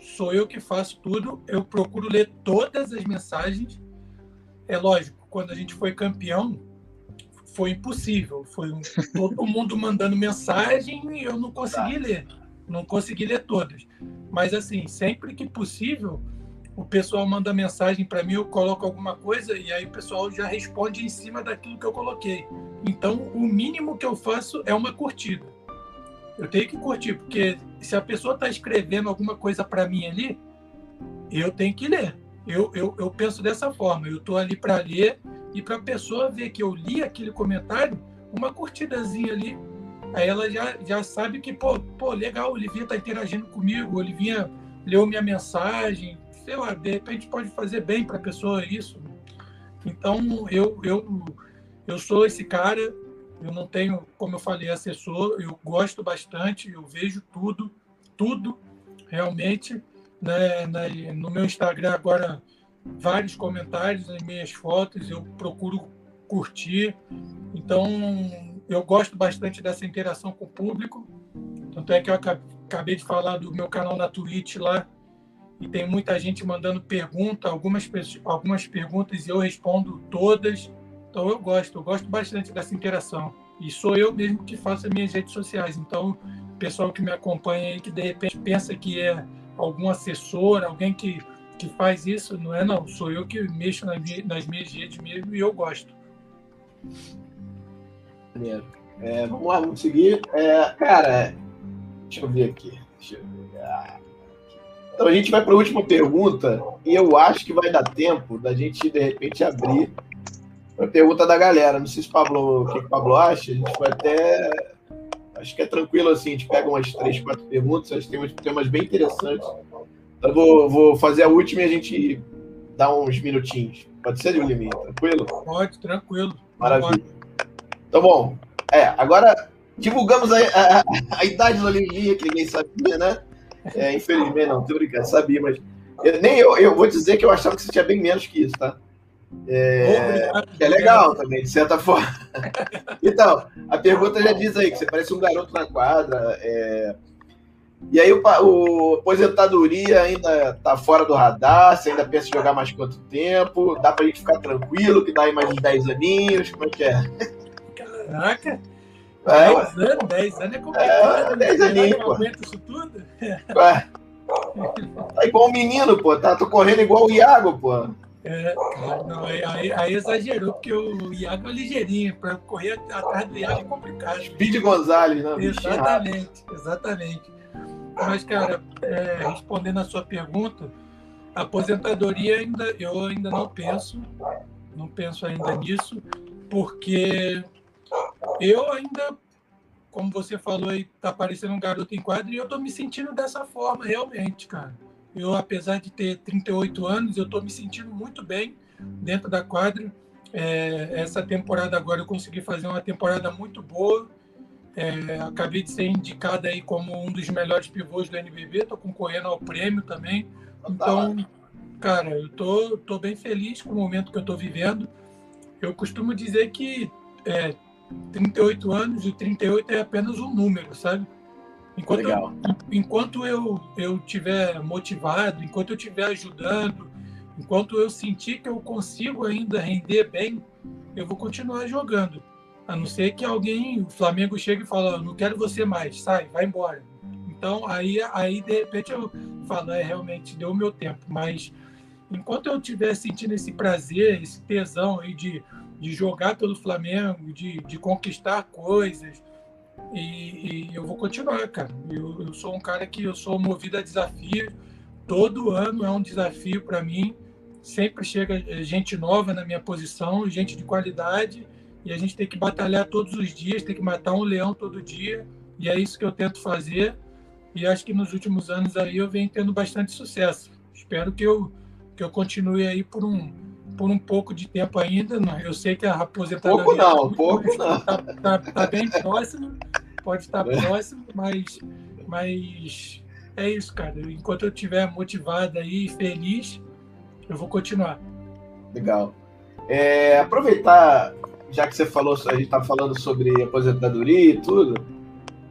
Sou eu que faço tudo. Eu procuro ler todas as mensagens é lógico, quando a gente foi campeão, foi impossível. Foi um, todo mundo mandando mensagem e eu não consegui ler. Não consegui ler todas. Mas, assim, sempre que possível, o pessoal manda mensagem para mim, eu coloco alguma coisa e aí o pessoal já responde em cima daquilo que eu coloquei. Então, o mínimo que eu faço é uma curtida. Eu tenho que curtir, porque se a pessoa está escrevendo alguma coisa para mim ali, eu tenho que ler. Eu, eu, eu penso dessa forma. Eu estou ali para ler e para a pessoa ver que eu li aquele comentário, uma curtidazinha ali. Aí ela já, já sabe que, pô, pô legal, o Olivinha está interagindo comigo, o Olivinha leu minha mensagem, sei lá, de repente pode fazer bem para a pessoa isso. Então, eu, eu, eu sou esse cara, eu não tenho, como eu falei, assessor, eu gosto bastante, eu vejo tudo, tudo, realmente né, na, no meu Instagram agora vários comentários nas minhas fotos, eu procuro curtir. Então, eu gosto bastante dessa interação com o público. Tanto é que eu acabei de falar do meu canal na Twitch lá, e tem muita gente mandando pergunta, algumas, algumas perguntas e eu respondo todas. Então eu gosto, eu gosto bastante dessa interação. E sou eu mesmo que faço as minhas redes sociais. Então, pessoal que me acompanha aí, que de repente pensa que é algum assessor, alguém que, que faz isso, não é não. Sou eu que mexo nas, nas minhas redes mesmo e eu gosto. É, vamos lá, vamos seguir. É, cara, deixa eu ver aqui. Deixa eu ver. Ah, então a gente vai para a última pergunta e eu acho que vai dar tempo da gente de repente abrir a pergunta da galera. Não sei se Pablo, o que o Pablo acha. A gente vai até. Acho que é tranquilo assim, a gente pega umas três, quatro perguntas, acho que tem temas bem interessantes. Então eu vou, vou fazer a última e a gente dá uns minutinhos. Pode ser, Juliminha? Tranquilo? Pode, tranquilo. Maravilha. Então, bom, é, agora divulgamos a, a, a idade da Olivinha, que ninguém sabia, né? É, infelizmente, não, tô brincando, sabia, mas eu, nem eu, eu vou dizer que eu achava que você tinha bem menos que isso, tá? É, é legal também, de certa forma. Então, a pergunta já diz aí que você parece um garoto na quadra. É... E aí o, o aposentadoria ainda tá fora do radar, você ainda pensa em jogar mais quanto tempo? Dá pra gente ficar tranquilo, que dá aí mais uns 10 aninhos, como é que é? Caraca! 10 anos, 10 anos é complicado. 10 é, aninhos, pô. isso tudo? É. Tá igual um menino, pô. Tá, tô correndo igual o Iago, pô. É, não, aí, aí, exagerou, porque o Iago é ligeirinho. Para correr atrás do Iago é complicado. Speed Gonzalez, né? Exatamente, exatamente. Mas, cara, é, respondendo a sua pergunta, aposentadoria ainda, eu ainda não penso, não penso ainda nisso, porque eu ainda, como você falou aí, tá parecendo um garoto em quadro e eu tô me sentindo dessa forma, realmente, cara. Eu, apesar de ter 38 anos, eu tô me sentindo muito bem dentro da quadra. É, essa temporada agora eu consegui fazer uma temporada muito boa. É, acabei de ser indicado aí como um dos melhores pivôs do NBB, estou concorrendo ao prêmio também. Então, cara, eu tô, tô bem feliz com o momento que eu estou vivendo. Eu costumo dizer que é, 38 anos e 38 é apenas um número, sabe? Enquanto Legal. eu, enquanto eu eu tiver motivado, enquanto eu estiver ajudando, enquanto eu sentir que eu consigo ainda render bem, eu vou continuar jogando. A não ser que alguém, o Flamengo chegue e fala, não quero você mais, sai, vai embora. Então aí aí de repente eu falo, é realmente deu o meu tempo, mas enquanto eu estiver sentindo esse prazer, esse tesão aí de de jogar pelo Flamengo, de, de conquistar coisas. E, e, eu vou continuar, cara. Eu, eu sou um cara que eu sou movido a desafio. Todo ano é um desafio para mim. Sempre chega gente nova na minha posição, gente de qualidade, e a gente tem que batalhar todos os dias, tem que matar um leão todo dia. E é isso que eu tento fazer. E acho que nos últimos anos aí eu venho tendo bastante sucesso. Espero que eu, que eu continue aí por um, por um pouco de tempo ainda. Eu sei que a aposentadoria. Pouco não, pouco não. Está tá, tá bem próximo, pode estar é. próximo, mas, mas é isso, cara. Enquanto eu estiver motivado aí, feliz, eu vou continuar. Legal. É, aproveitar, já que você falou, a gente está falando sobre aposentadoria e tudo.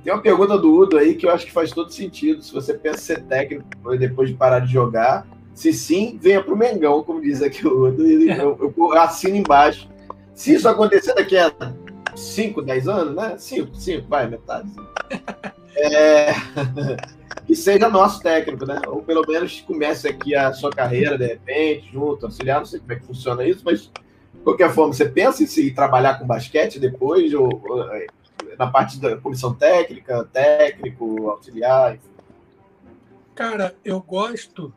Tem uma pergunta do Udo aí que eu acho que faz todo sentido. Se você pensa ser técnico depois de parar de jogar, se sim, venha para o Mengão, como diz aqui o outro. Eu, eu, assino embaixo. Se isso acontecer daqui a 5, 10 anos, né? 5, 5, vai, metade. É... que seja nosso técnico, né? Ou pelo menos comece aqui a sua carreira, de repente, junto, auxiliar, não sei como é que funciona isso, mas de qualquer forma, você pensa em se trabalhar com basquete depois, ou, ou é, na parte da comissão técnica, técnico, auxiliar? Enfim. Cara, eu gosto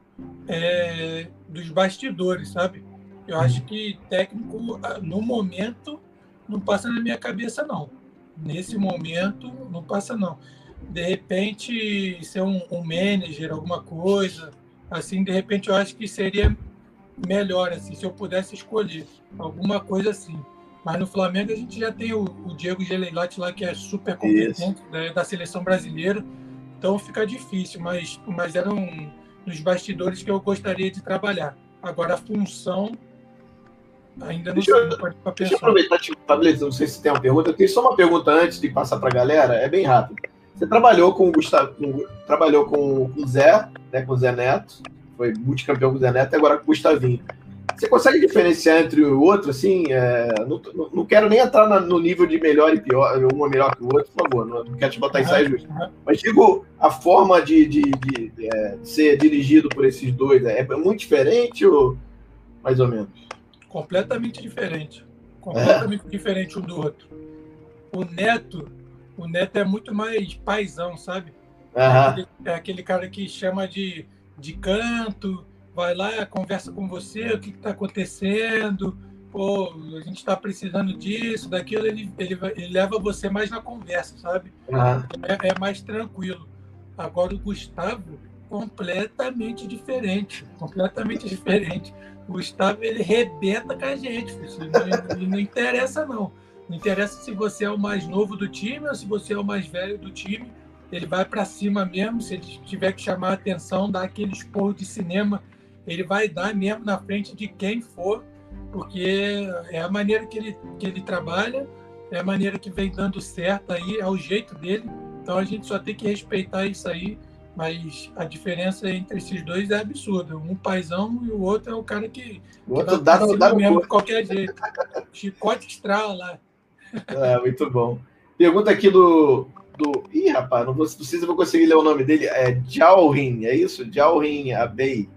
é, dos bastidores, sabe? Eu acho que técnico, ah, no momento, não passa na minha cabeça, não. Nesse momento, não passa, não. De repente, ser um, um manager, alguma coisa, assim, de repente, eu acho que seria melhor, assim, se eu pudesse escolher alguma coisa assim. Mas no Flamengo a gente já tem o, o Diego Geleilotti lá, que é super competente, né, da seleção brasileira. Então fica difícil, mas, mas era um nos bastidores que eu gostaria de trabalhar. Agora, a função ainda não deixa sei, eu, Deixa eu aproveitar, tipo, Fabrício, não sei se tem uma pergunta. Eu tenho só uma pergunta antes de passar para a galera, é bem rápido. Você trabalhou com o Gustavo, com, trabalhou com, com o Zé, né, com o Zé Neto, foi multicampeão com o Zé Neto e agora com o Gustavinho. Você consegue diferenciar entre o outro, assim? É, não, não, quero nem entrar na, no nível de melhor e pior, um é melhor que o outro, por favor, não, não quero te botar em saia justa. Mas digo, a forma de, de, de, de é, ser dirigido por esses dois é, é, muito diferente ou mais ou menos? Completamente diferente. Completamente diferente um do outro. O Neto, o Neto é muito mais paisão, sabe? Uhum. É, aquele, é aquele cara que chama de, de canto, vai lá, conversa com você, o que está acontecendo, pô, a gente está precisando disso, daquilo, ele, ele, ele, leva você mais na conversa, sabe? Uhum. É, é, mais tranquilo. Agora o Gustavo, completamente diferente, completamente diferente. O Gustavo, ele rebenta com a gente, não, não interessa não. Não interessa se você é o mais novo do time ou se você é o mais velho do time, ele vai para cima mesmo, se ele tiver que chamar a atenção, dar aquele esporro de cinema ele vai dar mesmo na frente de quem for, porque é a maneira que ele, que ele trabalha, é a maneira que vem dando certo aí, é o jeito dele. Então a gente só tem que respeitar isso aí, mas a diferença entre esses dois é absurda. Um paizão e o outro é o cara que, o outro dá, no, dá mesmo de qualquer jeito. Chicote estrala lá. É, muito bom. Pergunta aqui do. do... Ih, rapaz, não, vou, não sei se eu vou conseguir ler o nome dele. É Jalrin, é isso? Jalrin Abei.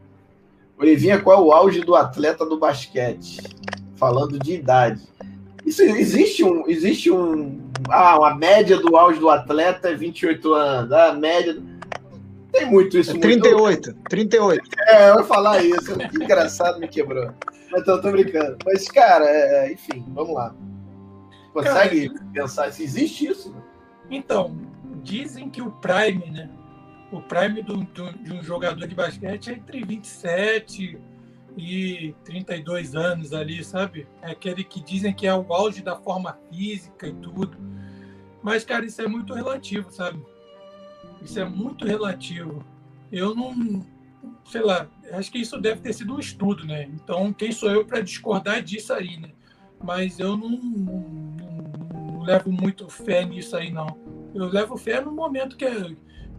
Olivinha, qual é o auge do atleta do basquete? Falando de idade. Isso, existe um. Existe um. Ah, a média do auge do atleta é 28 anos. Ah, a média. Tem muito isso. É 38. Muito... 38. É, eu ia falar isso. Que engraçado, me quebrou. Mas tô, tô brincando. Mas, cara, é, é enfim, vamos lá. Consegue cara, pensar se existe isso? Então, dizem que o Prime, né? O prime do, do, de um jogador de basquete é entre 27 e 32 anos ali, sabe? É aquele que dizem que é o auge da forma física e tudo. Mas, cara, isso é muito relativo, sabe? Isso é muito relativo. Eu não. Sei lá, acho que isso deve ter sido um estudo, né? Então, quem sou eu para discordar disso aí, né? Mas eu não, não, não, levo muito fé nisso aí, não. Eu levo fé no momento que,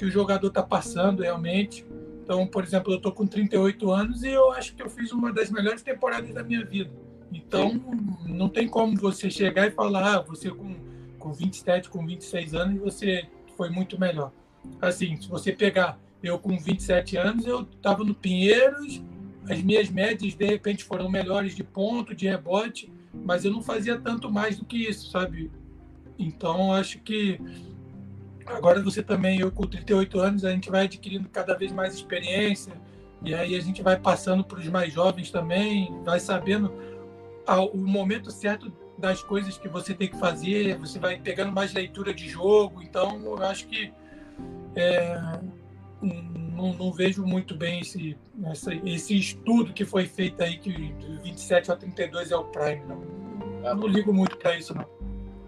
que o jogador está passando realmente. Então, por exemplo, eu estou com 38 anos e eu acho que eu fiz uma das melhores temporadas da minha vida. Então, não tem como você chegar e falar, ah, você com, com 27, com 26 anos, você foi muito melhor. Assim, se você pegar eu com 27 anos, eu estava no Pinheiros, as minhas médias de repente foram melhores de ponto, de rebote, mas eu não fazia tanto mais do que isso, sabe? Então, acho que Agora você também, eu com 38 anos, a gente vai adquirindo cada vez mais experiência, e aí a gente vai passando para os mais jovens também, vai sabendo o momento certo das coisas que você tem que fazer, você vai pegando mais leitura de jogo, então eu acho que é, não, não, vejo muito bem esse, essa, esse estudo que foi feito aí, que de 27 a 32 é o Prime. Não, não ligo muito para isso, não.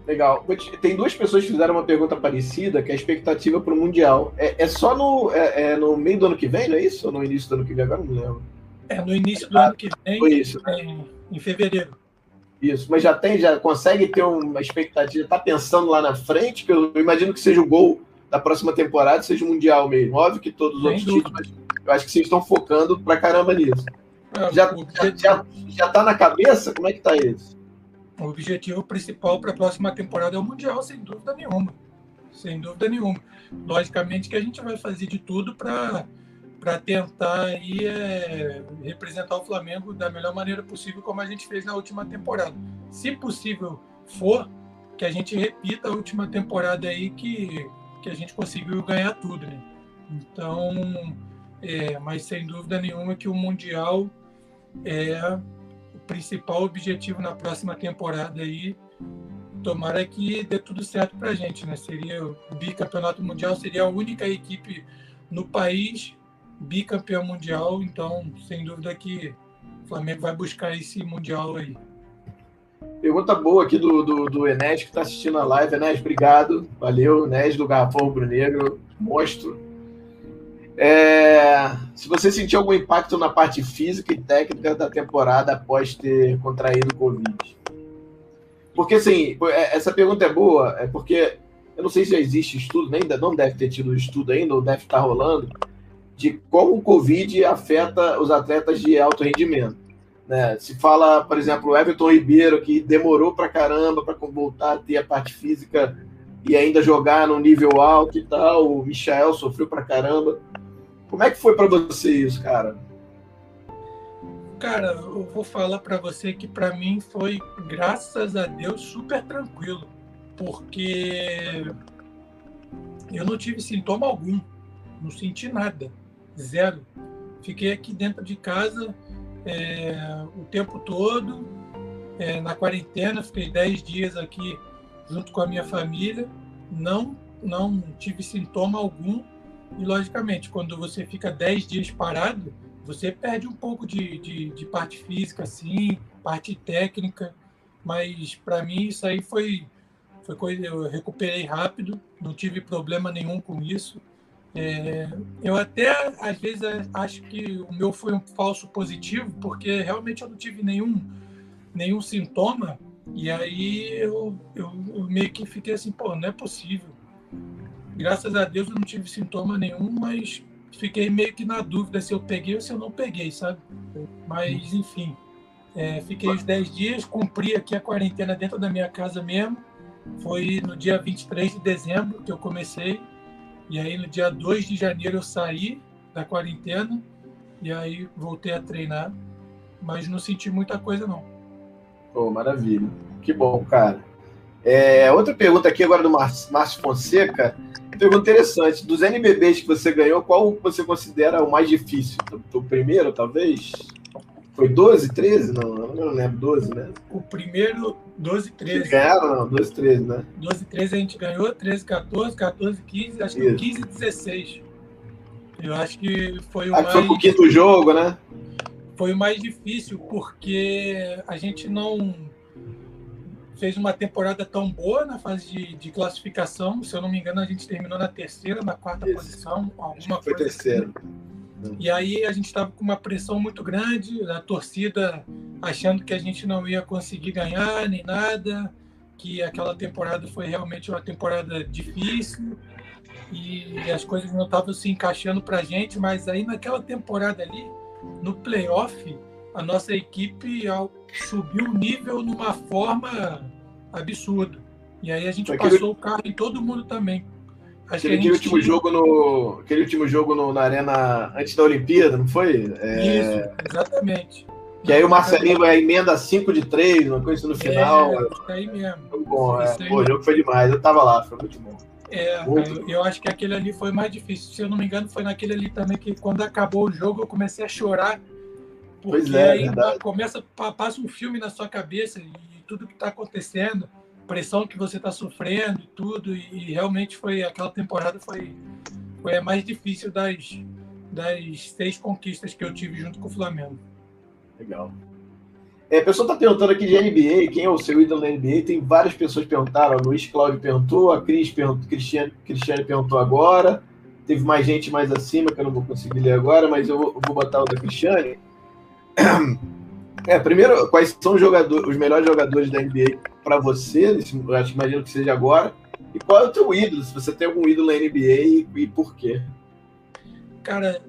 Legal. Tem duas pessoas que fizeram uma pergunta parecida, que é a expectativa para o Mundial. É, é só no, é, é, no meio do ano que vem, não é isso? Ou no início do ano que vem? Agora não lembro. É no início do ah, ano que vem, foi isso. Em, em, fevereiro. Isso, mas já tem, já consegue ter uma expectativa, está pensando lá na frente, que eu, imagino que seja o gol da próxima temporada, seja o Mundial mesmo. Óbvio que todos os outros títulos, eu acho que vocês estão focando pra caramba nisso. É, já, já, já, já tá na cabeça? Como é que tá isso? O objetivo principal para a próxima temporada é o Mundial, sem dúvida nenhuma. Sem dúvida nenhuma. Logicamente que a gente vai fazer de tudo para tentar aí, é, representar o Flamengo da melhor maneira possível, como a gente fez na última temporada. Se possível for, que a gente repita a última temporada aí que, que a gente conseguiu ganhar tudo, né? Então, é, mas sem dúvida nenhuma que o Mundial é principal objetivo na próxima temporada aí. Tomara que dê tudo certo para a gente, né? Seria o bicampeonato mundial, seria a única equipe no país bicampeão mundial, então sem dúvida que o Flamengo vai buscar esse mundial aí. Pergunta boa aqui do, do, do Enes que está assistindo a live. Enes, obrigado. Valeu, Enes do Garrafão Rubro Negro, monstro. É, se você sentiu algum impacto na parte física e técnica da temporada após ter contraído Covid. Porque, assim, é, essa pergunta é boa, é porque eu não sei se já existe estudo, nem não deve ter tido estudo ainda, ou deve estar rolando, de como o Covid afeta os atletas de alto rendimento. Né? Se fala, por exemplo, o Everton Ribeiro, que demorou para caramba para voltar a ter a parte física e ainda jogar no nível alto e tal. O Michael sofreu para caramba. Como é que foi para você isso, cara? Cara, eu vou falar para você que para mim foi, graças a Deus, super tranquilo, porque eu não tive sintoma algum, não senti nada, zero. Fiquei aqui dentro de casa é, o tempo todo, é, na quarentena, fiquei 10 dias aqui junto com a minha família, não, não tive sintoma algum, e logicamente, quando você fica 10 dias parado, você perde um pouco de, de, de parte física, sim, parte técnica, mas para mim isso aí foi, foi coisa. Eu recuperei rápido, não tive problema nenhum com isso. É, eu até às vezes acho que o meu foi um falso positivo, porque realmente eu não tive nenhum, nenhum sintoma, e aí eu, eu, eu meio que fiquei assim, pô, não é possível. Graças a Deus eu não tive sintoma nenhum, mas fiquei meio que na dúvida se eu peguei ou se eu não peguei, sabe? Mas, enfim, é, fiquei os 10 dias, cumpri aqui a quarentena dentro da minha casa mesmo. Foi no dia 23 de dezembro que eu comecei. E aí, no dia 2 de janeiro, eu saí da quarentena. E aí, voltei a treinar. Mas não senti muita coisa, não. Pô, maravilha. Que bom, cara. É, outra pergunta aqui agora do Márcio Fonseca. Pergunta interessante. Dos NBBs que você ganhou, qual você considera o mais difícil? O primeiro, talvez? Foi 12, 13? Não, não lembro. 12, né? O primeiro, 12, 13. Ganharam, não? 12, 13, né? 12, 13 a gente ganhou, 13, 14, 14, 15, acho que Isso. 15, 16. Eu acho que foi o ah, mais... Foi pro quinto jogo, né? Foi o mais difícil, porque a gente não fez uma temporada tão boa na fase de, de, classificação. Se eu não me engano, a gente terminou na terceira, na quarta Isso. posição, alguma Foi coisa. terceira. Assim. E aí a gente estava com uma pressão muito grande, a torcida achando que a gente não ia conseguir ganhar nem nada, que aquela temporada foi realmente uma temporada difícil e as coisas não estavam se encaixando para a gente, mas aí naquela temporada ali, no playoff, a nossa equipe subiu o nível numa forma absurda. E aí a gente aquele... passou o carro em todo mundo também. Acho aquele, aquele último jogo no aquele último jogo no, na arena antes da Olimpíada, não foi? É... Isso, exatamente. Que aí o Marcelinho vai emenda 5 de 3, uma coisa no final. É, isso aí mesmo. Foi bom, é. Pô, o jogo foi demais. Eu tava lá, foi muito bom. É, muito. eu acho que aquele ali foi mais difícil. Se eu não me engano, foi naquele ali também que quando acabou o jogo eu comecei a chorar porque é, aí verdade. começa, passa um filme na sua cabeça e tudo que está acontecendo, pressão que você está sofrendo e tudo, e realmente foi aquela temporada foi, foi a mais difícil das, das seis conquistas que eu tive junto com o Flamengo. Legal. É, a pessoa está perguntando aqui de NBA, quem é o seu ídolo na NBA? Tem várias pessoas perguntaram. O Luiz Cláudio perguntou, a Cris perguntou, Cristiane, Cristiane perguntou agora. Teve mais gente mais acima que eu não vou conseguir ler agora, mas eu vou, eu vou botar o da Cristiane. É, primeiro, quais são os, jogadores, os melhores jogadores da NBA para você? Eu acho, imagino que seja agora. E qual é o teu ídolo? Se você tem algum ídolo na NBA e, e por quê? Cara,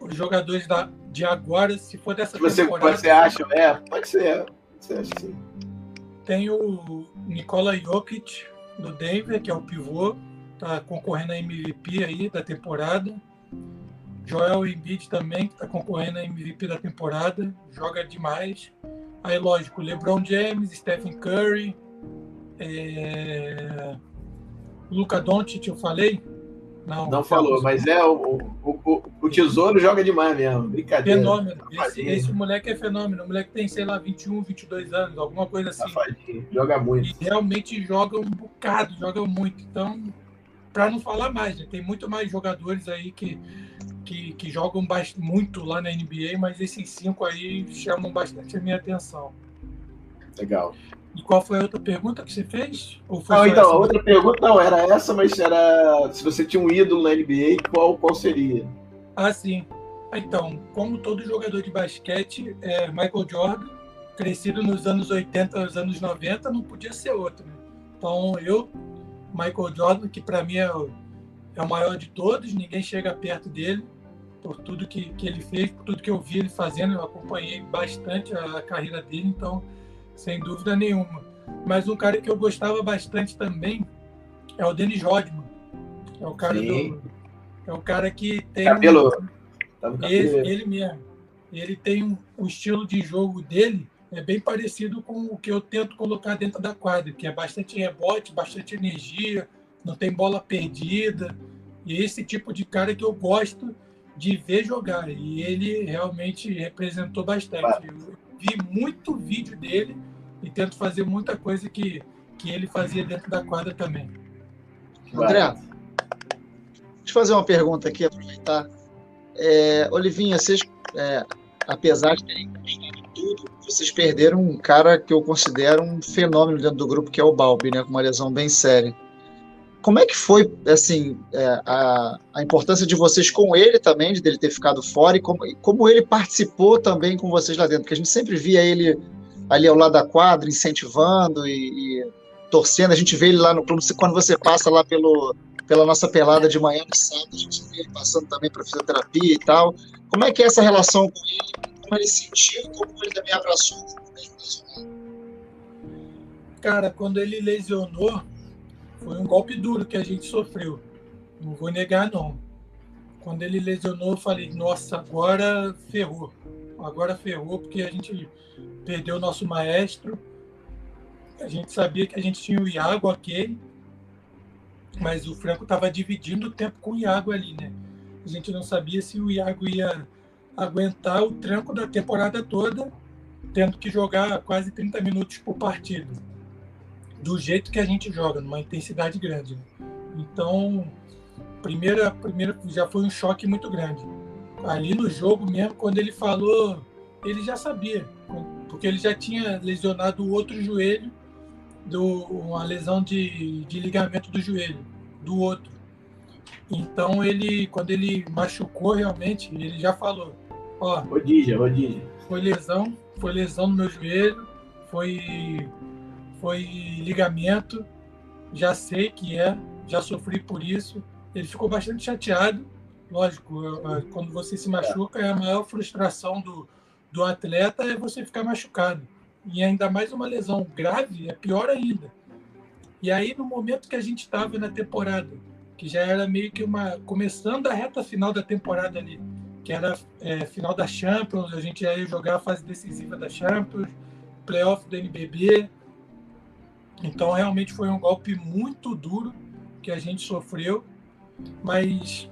os jogadores da, de agora, se for dessa você, temporada... Você acha? É, pode ser. Você acha sim. Tem o Nikola Jokic, do Denver, que é o pivô. Tá concorrendo a MVP aí da temporada. Joel Embiid também, que está concorrendo a MVP da temporada, joga demais. Aí, lógico, LeBron James, Stephen Curry, é... Luca Doncic, eu falei? Não, não falou, mas é o, o, o, o, tesouro joga demais mesmo, brincadeira. Fenômeno, esse, esse, moleque é fenômeno, o moleque tem, sei lá, 21, 22 anos, alguma coisa assim. Safadinho. Joga muito. E realmente joga um bocado, joga muito. Então, para não falar mais, né? tem muito mais jogadores aí que que, que jogam muito lá na NBA, mas esses cinco aí chamam bastante a minha atenção. Legal. E qual foi a outra pergunta que você fez? Ou foi não, então, essa? a outra pergunta não era essa, mas era se você tinha um ídolo na NBA, qual, qual seria? Ah, sim. Então, como todo jogador de basquete, é, Michael Jordan, crescido nos anos 80, nos anos 90, não podia ser outro. Né? Então, eu, Michael Jordan, que para mim é o, é o maior de todos, ninguém chega perto dele por tudo que, que ele fez, por tudo que eu vi ele fazendo. Eu acompanhei bastante a, a carreira dele, então, sem dúvida nenhuma. Mas um cara que eu gostava bastante também é o Denis Rodman. É o cara Sim. do. É o cara que tem. Cabelo. Um, ele, ele mesmo. Ele tem um, um estilo de jogo dele é bem parecido com o que eu tento colocar dentro da quadra, que é bastante rebote, bastante energia, não tem bola perdida. E esse tipo de cara que eu gosto de ver jogar. E ele realmente representou bastante. Eu vi muito vídeo dele e tento fazer muita coisa que, que ele fazia dentro da quadra também. André, deixa eu fazer uma pergunta aqui, aproveitar. É, Olivinha, vocês, é, apesar de terem tudo, vocês perderam um cara que eu considero um fenômeno dentro do grupo, que é o Balbi, né, com uma lesão bem séria. Como é que foi, assim, é, a, a importância de vocês com ele também, de dele ter ficado fora, e como, como ele participou também com vocês lá dentro? Porque a gente sempre via ele ali ao lado da quadra, incentivando e, e torcendo. A gente vê ele lá no clube, quando você passa lá pelo, pela nossa pelada de manhã no sábado, a gente vê ele passando também para fisioterapia e tal. Como é que é essa relação com ele? Como ele sentiu? Como ele também abraçou? Cara, quando ele lesionou, foi um golpe duro que a gente sofreu. Não vou negar, não. Quando ele lesionou, eu falei, nossa, agora ferrou. Agora ferrou, porque a gente perdeu o nosso maestro. A gente sabia que a gente tinha o Iago aquele, mas o Franco estava dividindo o tempo com o Iago ali, né? A gente não sabia se o Iago ia aguentar o tranco da temporada toda, tendo que jogar quase 30 minutos por partida do jeito que a gente joga, numa intensidade grande. Né? Então, primeira, primeira já foi um choque muito grande. Ali no jogo mesmo, quando ele falou, ele já sabia, porque ele já tinha lesionado o outro joelho, do, uma lesão de, de ligamento do joelho, do outro. Então ele, quando ele machucou realmente, ele já falou, ó. Foi lesão, foi lesão no meu joelho, foi foi ligamento, já sei que é, já sofri por isso. Ele ficou bastante chateado. Lógico, quando você se machuca, é a maior frustração do, do atleta é você ficar machucado. E ainda mais uma lesão grave, é pior ainda. E aí, no momento que a gente estava na temporada, que já era meio que uma. começando a reta final da temporada ali, que era é, final da Champions, a gente ia jogar a fase decisiva da Champions, playoff do NBB, então, realmente foi um golpe muito duro que a gente sofreu, mas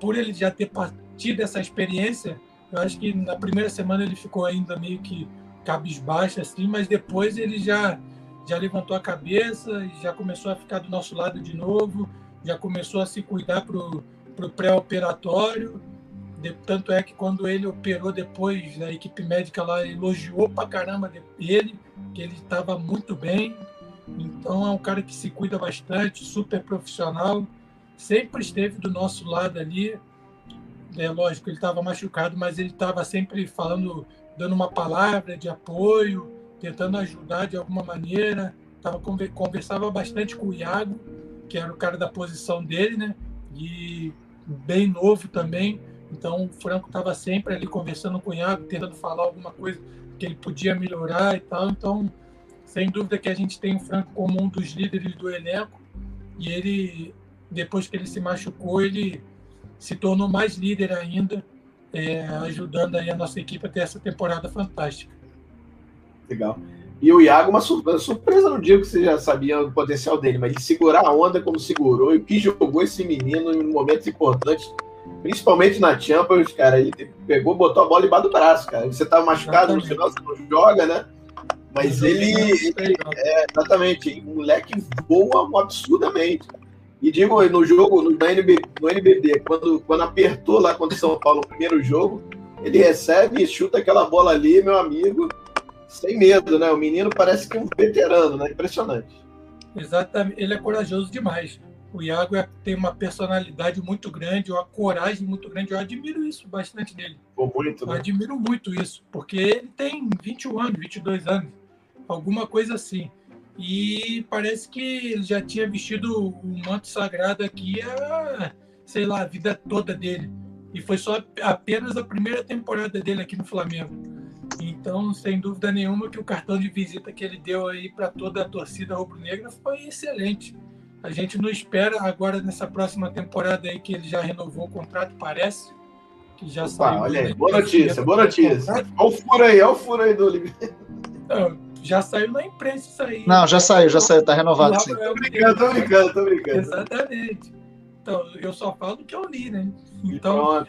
por ele já ter partido essa experiência, eu acho que na primeira semana ele ficou ainda meio que cabisbaixo assim, mas depois ele já já levantou a cabeça, já começou a ficar do nosso lado de novo, já começou a se cuidar para o pré-operatório. Tanto é que quando ele operou depois, a equipe médica lá elogiou pra caramba ele, que ele estava muito bem, então é um cara que se cuida bastante, super profissional, sempre esteve do nosso lado ali. É lógico, ele estava machucado, mas ele estava sempre falando, dando uma palavra de apoio, tentando ajudar de alguma maneira. Tava, conversava bastante com o Iago, que era o cara da posição dele, né? E bem novo também. Então o Franco estava sempre ali conversando com o Iago, tentando falar alguma coisa que ele podia melhorar e tal. Então sem dúvida que a gente tem o Franco como um dos líderes do elenco e ele, depois que ele se machucou, ele se tornou mais líder ainda, é, ajudando aí a nossa equipe a ter essa temporada fantástica. Legal. E o Iago, uma surpresa, não digo que você já sabia o potencial dele, mas de segurar a onda como segurou e o que jogou esse menino em momentos importantes, principalmente na Champions, cara, ele pegou, botou a bola embaixo do braço, cara. Você tá machucado Exatamente. no final, você não joga, né? Mas ele, ele é, exatamente, o moleque voa absurdamente. E digo, no jogo, no, NB, no NBB, quando, quando apertou lá contra o São Paulo o primeiro jogo, ele recebe e chuta aquela bola ali, meu amigo, sem medo, né? O menino parece que é um veterano, né? Impressionante. Exatamente, ele é corajoso demais. O Iago é, tem uma personalidade muito grande, uma coragem muito grande. Eu admiro isso bastante dele. Pô, muito, né? Eu admiro muito isso, porque ele tem 21 anos, 22 anos alguma coisa assim. E parece que ele já tinha vestido o manto sagrado aqui a, sei lá, a vida toda dele. e foi só apenas a primeira temporada dele aqui no Flamengo. Então, sem dúvida nenhuma, que o cartão de visita que ele deu aí para toda a torcida rubro-negra foi excelente. A gente não espera agora nessa próxima temporada aí que ele já renovou o contrato, parece. Que já Opa, saiu. Olha aí, boa notícia, boa notícia. Olha o furo aí, olha o furo aí do Oliveira. Já saiu na imprensa isso aí. Não, já saiu, já saiu, tá renovado. Sim. Tô brincando, tô brincando, tô brincando. Exatamente. Então, eu só falo do que eu li, né? Então,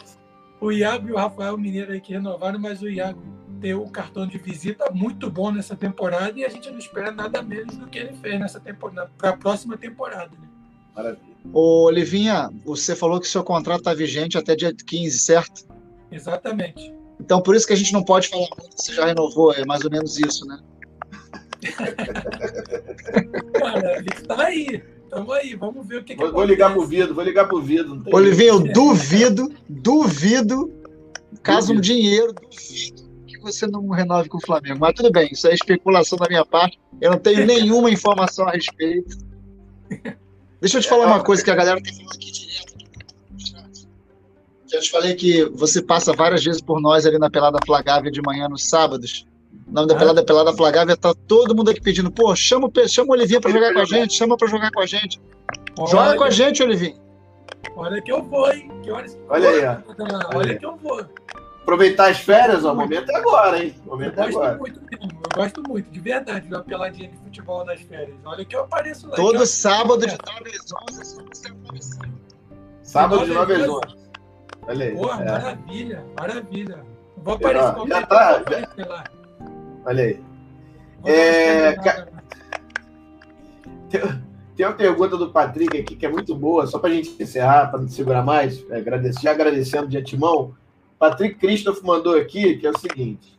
o Iago e o Rafael Mineiro aí que renovaram, mas o Iago deu o cartão de visita muito bom nessa temporada e a gente não espera nada menos do que ele fez nessa temporada, para a próxima temporada. Né? Maravilha. Ô, Olivinha, você falou que seu contrato está vigente até dia 15, certo? Exatamente. Então, por isso que a gente não pode falar muito, você já renovou, é mais ou menos isso, né? Cara, ele está aí. Tamo aí, vamos ver o que, vou, que Vou ligar pro Vido, vou ligar pro Vido. Olivinho, eu duvido, duvido, caso duvido. um dinheiro, duvido que você não renove com o Flamengo. Mas tudo bem, isso é especulação da minha parte. Eu não tenho nenhuma informação a respeito. Deixa eu te falar uma coisa que a galera tem falado aqui direto. Já te falei que você passa várias vezes por nós ali na Pelada Flagávia de manhã nos sábados. O nome da pelada é Pelada Flagávia, tá todo mundo aqui pedindo, pô, chama, chama o Olivinha pra jogar com a gente, chama pra jogar com a gente. Olha, Joga com a gente, Olivinho. Olha que eu vou, hein? Que horas... Olha aí, ó. Olha, que eu vou. Aproveitar as férias, ó, o momento é agora, hein? O momento eu é agora. Muito mesmo, eu gosto muito, de verdade, de uma peladinha de futebol nas férias. Olha que eu apareço lá. Todo sábado de 9 às 11, Sábado de 9 às 11. Olha aí. Porra, é. maravilha, maravilha. Vou aparecer, já, já tá, já... Olha aí. É, tem, tem, uma pergunta do Patrick aqui que é muito boa, só para a gente encerrar, para não segurar mais, é, agradecer, já agradecendo de antemão. Patrick Christoph mandou aqui, que é o seguinte: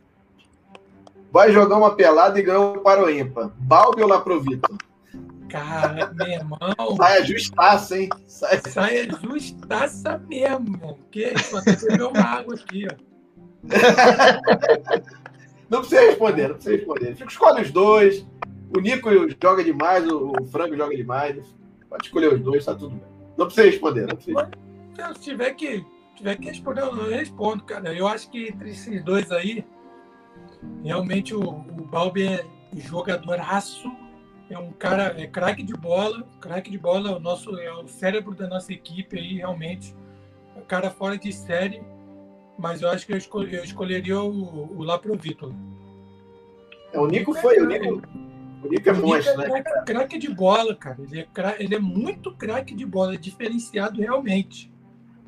vai jogar uma pelada e ganhar para o ímpar. Balbi ou Laprovito? Cara, meu irmão. Saia justaça, hein? Saia, Saia justaça mesmo. Que isso? Até beber uma água aqui, ó. Não precisa responder, não precisa responder. Fica, escolhe os dois. O Nico joga demais, o, Franco joga demais. Pode escolher os dois, tá tudo bem. Não precisa responder, não precisa. Se tiver que, tiver que responder, eu respondo, cara. Eu acho que entre esses dois aí, realmente o, o Balbi é jogadoraço. É um cara, é craque de bola, craque de bola, o nosso, é o cérebro da nossa equipe aí, realmente. O cara fora de série mas eu acho que eu, escolhi, eu escolheria o, o lá pro Vitor. É, o Nico foi, o Nico, o Nico é monstro, né? É craque de bola, cara. Ele é, craque, ele é muito craque de bola, é diferenciado realmente.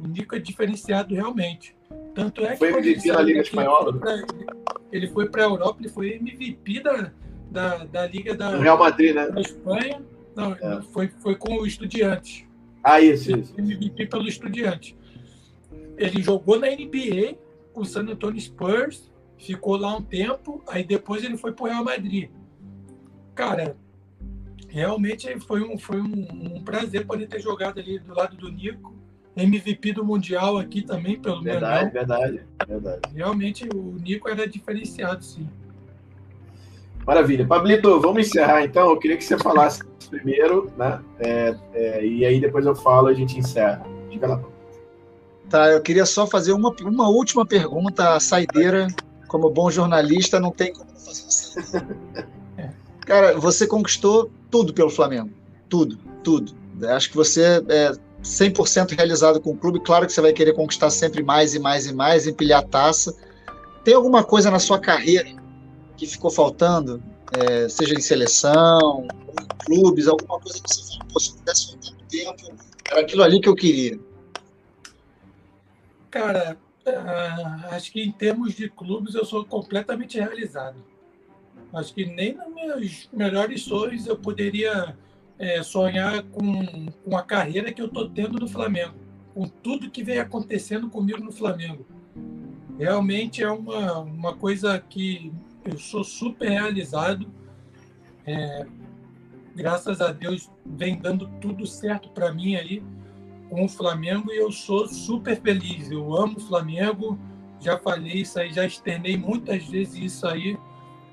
O Nico é diferenciado realmente. Tanto é que. Foi MVP na Liga Espanhola? Ele foi para a Europa, ele foi MVP da, da, da Liga da, Real Madrid, né? da Espanha. Não, é. foi, foi com o Estudiante. Ah, isso, isso. MVP pelo Estudiante. Ele jogou na NBA com o San Antonio Spurs, ficou lá um tempo, aí depois ele foi para o Real Madrid. Cara, realmente foi um, foi um, um, prazer poder ter jogado ali do lado do Nico. MVP do Mundial aqui também, pelo menos. Verdade, verdade, verdade. Realmente o Nico era diferenciado, sim. Maravilha. Pablito, vamos encerrar então. Eu queria que você falasse primeiro, né? É, é, e aí depois eu falo e a gente encerra. Diga lá. Tá, eu queria só fazer uma, uma última pergunta, a saideira, como bom jornalista, não tem como fazer isso. Cara, você conquistou tudo pelo Flamengo. Tudo, tudo. Acho que você é 100% realizado com o clube. Claro que você vai querer conquistar sempre mais e mais e mais, empilhar a taça. Tem alguma coisa na sua carreira que ficou faltando? É, seja em seleção, em clubes, alguma coisa que você falou, se pudesse voltar no tempo, era aquilo ali que eu queria. Cara, uh, acho que em termos de clubes eu sou completamente realizado. Acho que nem nos meus melhores sonhos eu poderia é, sonhar com, com a carreira que eu estou tendo no Flamengo, com tudo que vem acontecendo comigo no Flamengo. Realmente é uma, uma coisa que eu sou super realizado. É, graças a Deus vem dando tudo certo para mim aí com o Flamengo e eu sou super feliz. Eu amo o Flamengo, já falei isso aí, já externei muitas vezes isso aí.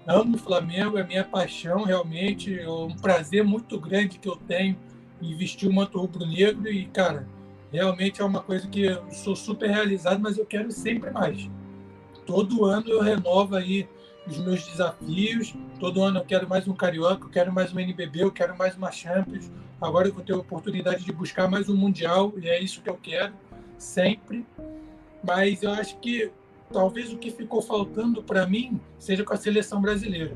Amo o Flamengo, é minha paixão realmente, é um prazer muito grande que eu tenho em vestir o manto rubro-negro e, cara, realmente é uma coisa que eu sou super realizado, mas eu quero sempre mais. Todo ano eu renovo aí os meus desafios. Todo ano eu quero mais um Carioca, eu quero mais um NBB, eu quero mais uma Champions. Agora eu vou ter a oportunidade de buscar mais um Mundial e é isso que eu quero sempre. Mas eu acho que talvez o que ficou faltando para mim seja com a seleção brasileira.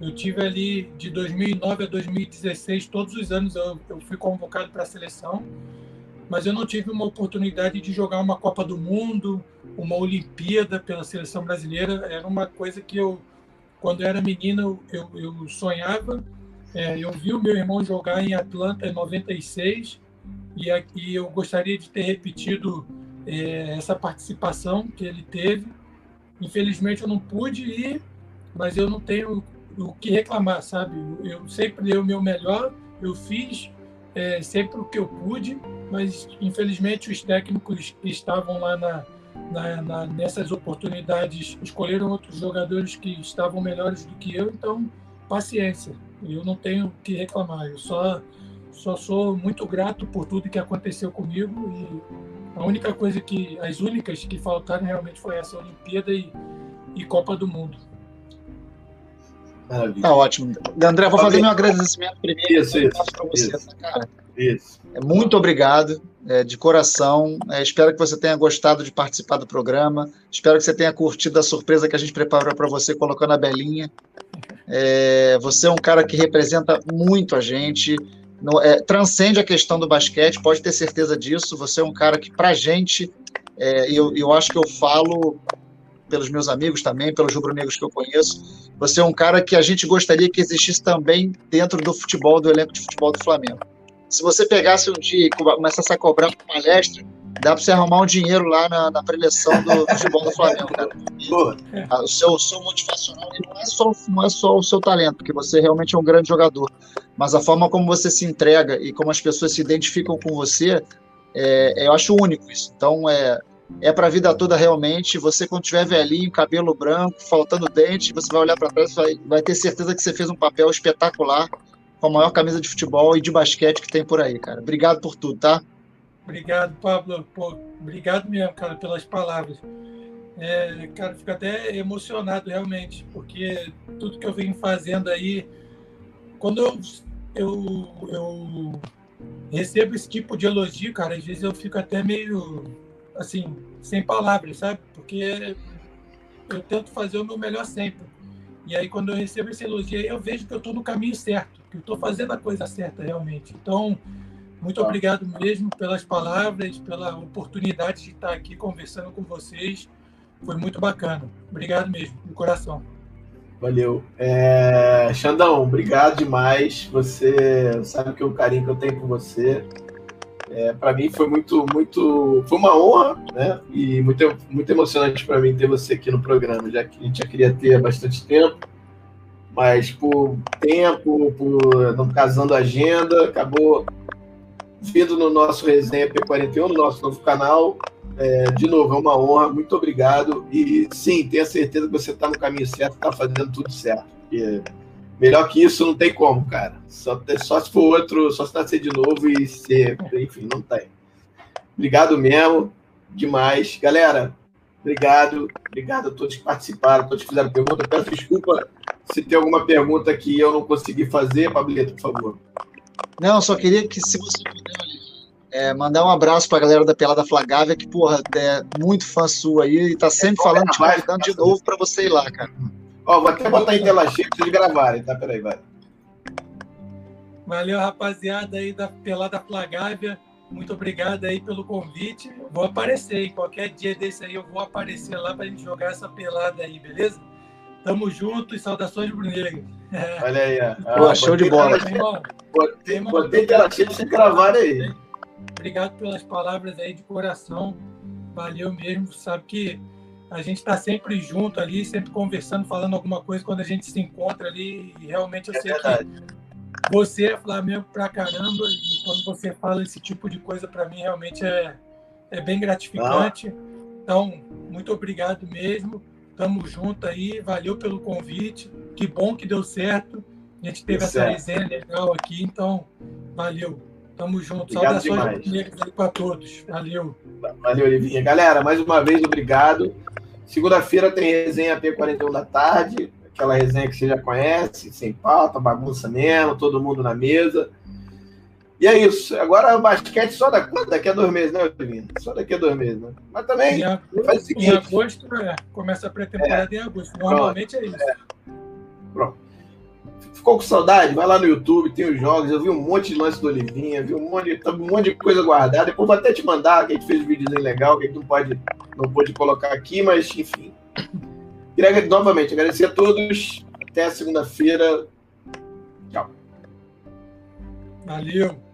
Eu tive ali de 2009 a 2016, todos os anos eu, eu fui convocado para a seleção, mas eu não tive uma oportunidade de jogar uma Copa do Mundo, uma Olimpíada pela seleção brasileira. Era uma coisa que eu, quando eu era menino, eu, eu sonhava. É, eu vi o meu irmão jogar em Atlanta em 96 e aqui eu gostaria de ter repetido é, essa participação que ele teve. Infelizmente eu não pude ir, mas eu não tenho o que reclamar, sabe? Eu sempre dei o meu melhor, eu fiz é, sempre o que eu pude, mas infelizmente os técnicos que estavam lá na, na, na, nessas oportunidades escolheram outros jogadores que estavam melhores do que eu, então paciência. Eu não tenho o que reclamar. Eu só só sou muito grato por tudo que aconteceu comigo e a única coisa que as únicas que faltaram realmente foi essa Olimpíada e, e Copa do Mundo. Maravilha. Tá ótimo. André, vou fazer meu agradecimento primeiro. Isso, isso. Você, isso. cara. Isso. É, muito obrigado, é, de coração. É, espero que você tenha gostado de participar do programa. Espero que você tenha curtido a surpresa que a gente preparou para você, colocando a Belinha. É, você é um cara que representa muito a gente. No, é, transcende a questão do basquete, pode ter certeza disso. Você é um cara que, para a gente, é, eu, eu acho que eu falo pelos meus amigos também, pelos rubro-negros que eu conheço, você é um cara que a gente gostaria que existisse também dentro do futebol, do elenco de futebol do Flamengo. Se você pegasse um dia e começasse a cobrar uma palestra, dá para você arrumar um dinheiro lá na, na preleção do futebol do Flamengo, cara. E, o seu, seu motivacional não é, só, não é só o seu talento, porque você realmente é um grande jogador, mas a forma como você se entrega e como as pessoas se identificam com você, é, eu acho único isso. Então, é, é para a vida toda realmente. Você, quando tiver velhinho, cabelo branco, faltando dente, você vai olhar para trás e vai, vai ter certeza que você fez um papel espetacular com a maior camisa de futebol e de basquete que tem por aí, cara. Obrigado por tudo, tá? Obrigado, Pablo. Pô, obrigado mesmo, cara, pelas palavras. É, cara, fico até emocionado realmente, porque tudo que eu venho fazendo aí, quando eu, eu, eu recebo esse tipo de elogio, cara, às vezes eu fico até meio assim, sem palavras, sabe? Porque eu tento fazer o meu melhor sempre. E aí, quando eu recebo esse elogio, eu vejo que eu estou no caminho certo, que eu estou fazendo a coisa certa realmente. Então, muito obrigado mesmo pelas palavras, pela oportunidade de estar aqui conversando com vocês. Foi muito bacana. Obrigado mesmo, de coração. Valeu. É... Xandão, obrigado demais. Você sabe que o carinho que eu tenho por você. É, para mim foi muito, muito, foi uma honra, né? E muito, muito emocionante para mim ter você aqui no programa, já que a gente já queria ter há bastante tempo, mas por tempo, por não casando a agenda, acabou vindo no nosso resenha P41, no nosso novo canal. É, de novo, é uma honra, muito obrigado. E sim, tenha certeza que você está no caminho certo, está fazendo tudo certo. Porque Melhor que isso não tem como, cara. Só, só se for outro, só se nascer de novo e ser. Enfim, não tem. Obrigado mesmo. Demais. Galera, obrigado. Obrigado a todos que participaram, a todos que fizeram pergunta. Peço desculpa se tem alguma pergunta que eu não consegui fazer. Pablito, por favor. Não, só queria que, se você puder, é, mandar um abraço para a galera da Pelada Flagávia, que, porra, é muito fã sua aí e tá sempre é, falando, te convidando de novo para você ir lá, cara. Ó, vou até botar em tela cheia pra vocês gravarem, tá? Peraí, vai. Valeu, rapaziada aí da Pelada Flagávia. Muito obrigado aí pelo convite. Vou aparecer, hein? Qualquer dia desse aí eu vou aparecer lá pra gente jogar essa pelada aí, beleza? Tamo junto e saudações brunegras. Olha aí, ó. show de bola. Botei, botei pra vocês gravarem aí. Obrigado pelas palavras aí de coração. Valeu mesmo. Sabe que a gente está sempre junto ali, sempre conversando, falando alguma coisa quando a gente se encontra ali. E realmente eu é sei verdade. que você é Flamengo pra caramba. E quando você fala esse tipo de coisa, para mim realmente é, é bem gratificante. Então, muito obrigado mesmo. Tamo junto aí. Valeu pelo convite. Que bom que deu certo. A gente teve essa resenha legal aqui. Então, valeu. Tamo junto. Obrigado Saudações para todos. Valeu. Valeu, Olivinha. Galera, mais uma vez, obrigado. Segunda-feira tem resenha P41 da tarde, aquela resenha que você já conhece, sem pauta, bagunça mesmo, todo mundo na mesa. E é isso. Agora o basquete só daqui a dois meses, né, Olivinha? Só daqui a dois meses, né? Mas também em faz o seguinte. Em agosto, é, começa a pré-temporada é. em agosto. Normalmente Pronto. é isso. É. Pronto. Ficou com saudade? Vai lá no YouTube, tem os jogos. Eu vi um monte de lance do Olivinha, vi um monte, de, um monte de coisa guardada. Depois vou até te mandar, que a gente fez um videozinho legal, que a gente não pode, não pode colocar aqui, mas enfim. Queria novamente agradecer a todos. Até segunda-feira. Tchau. Valeu.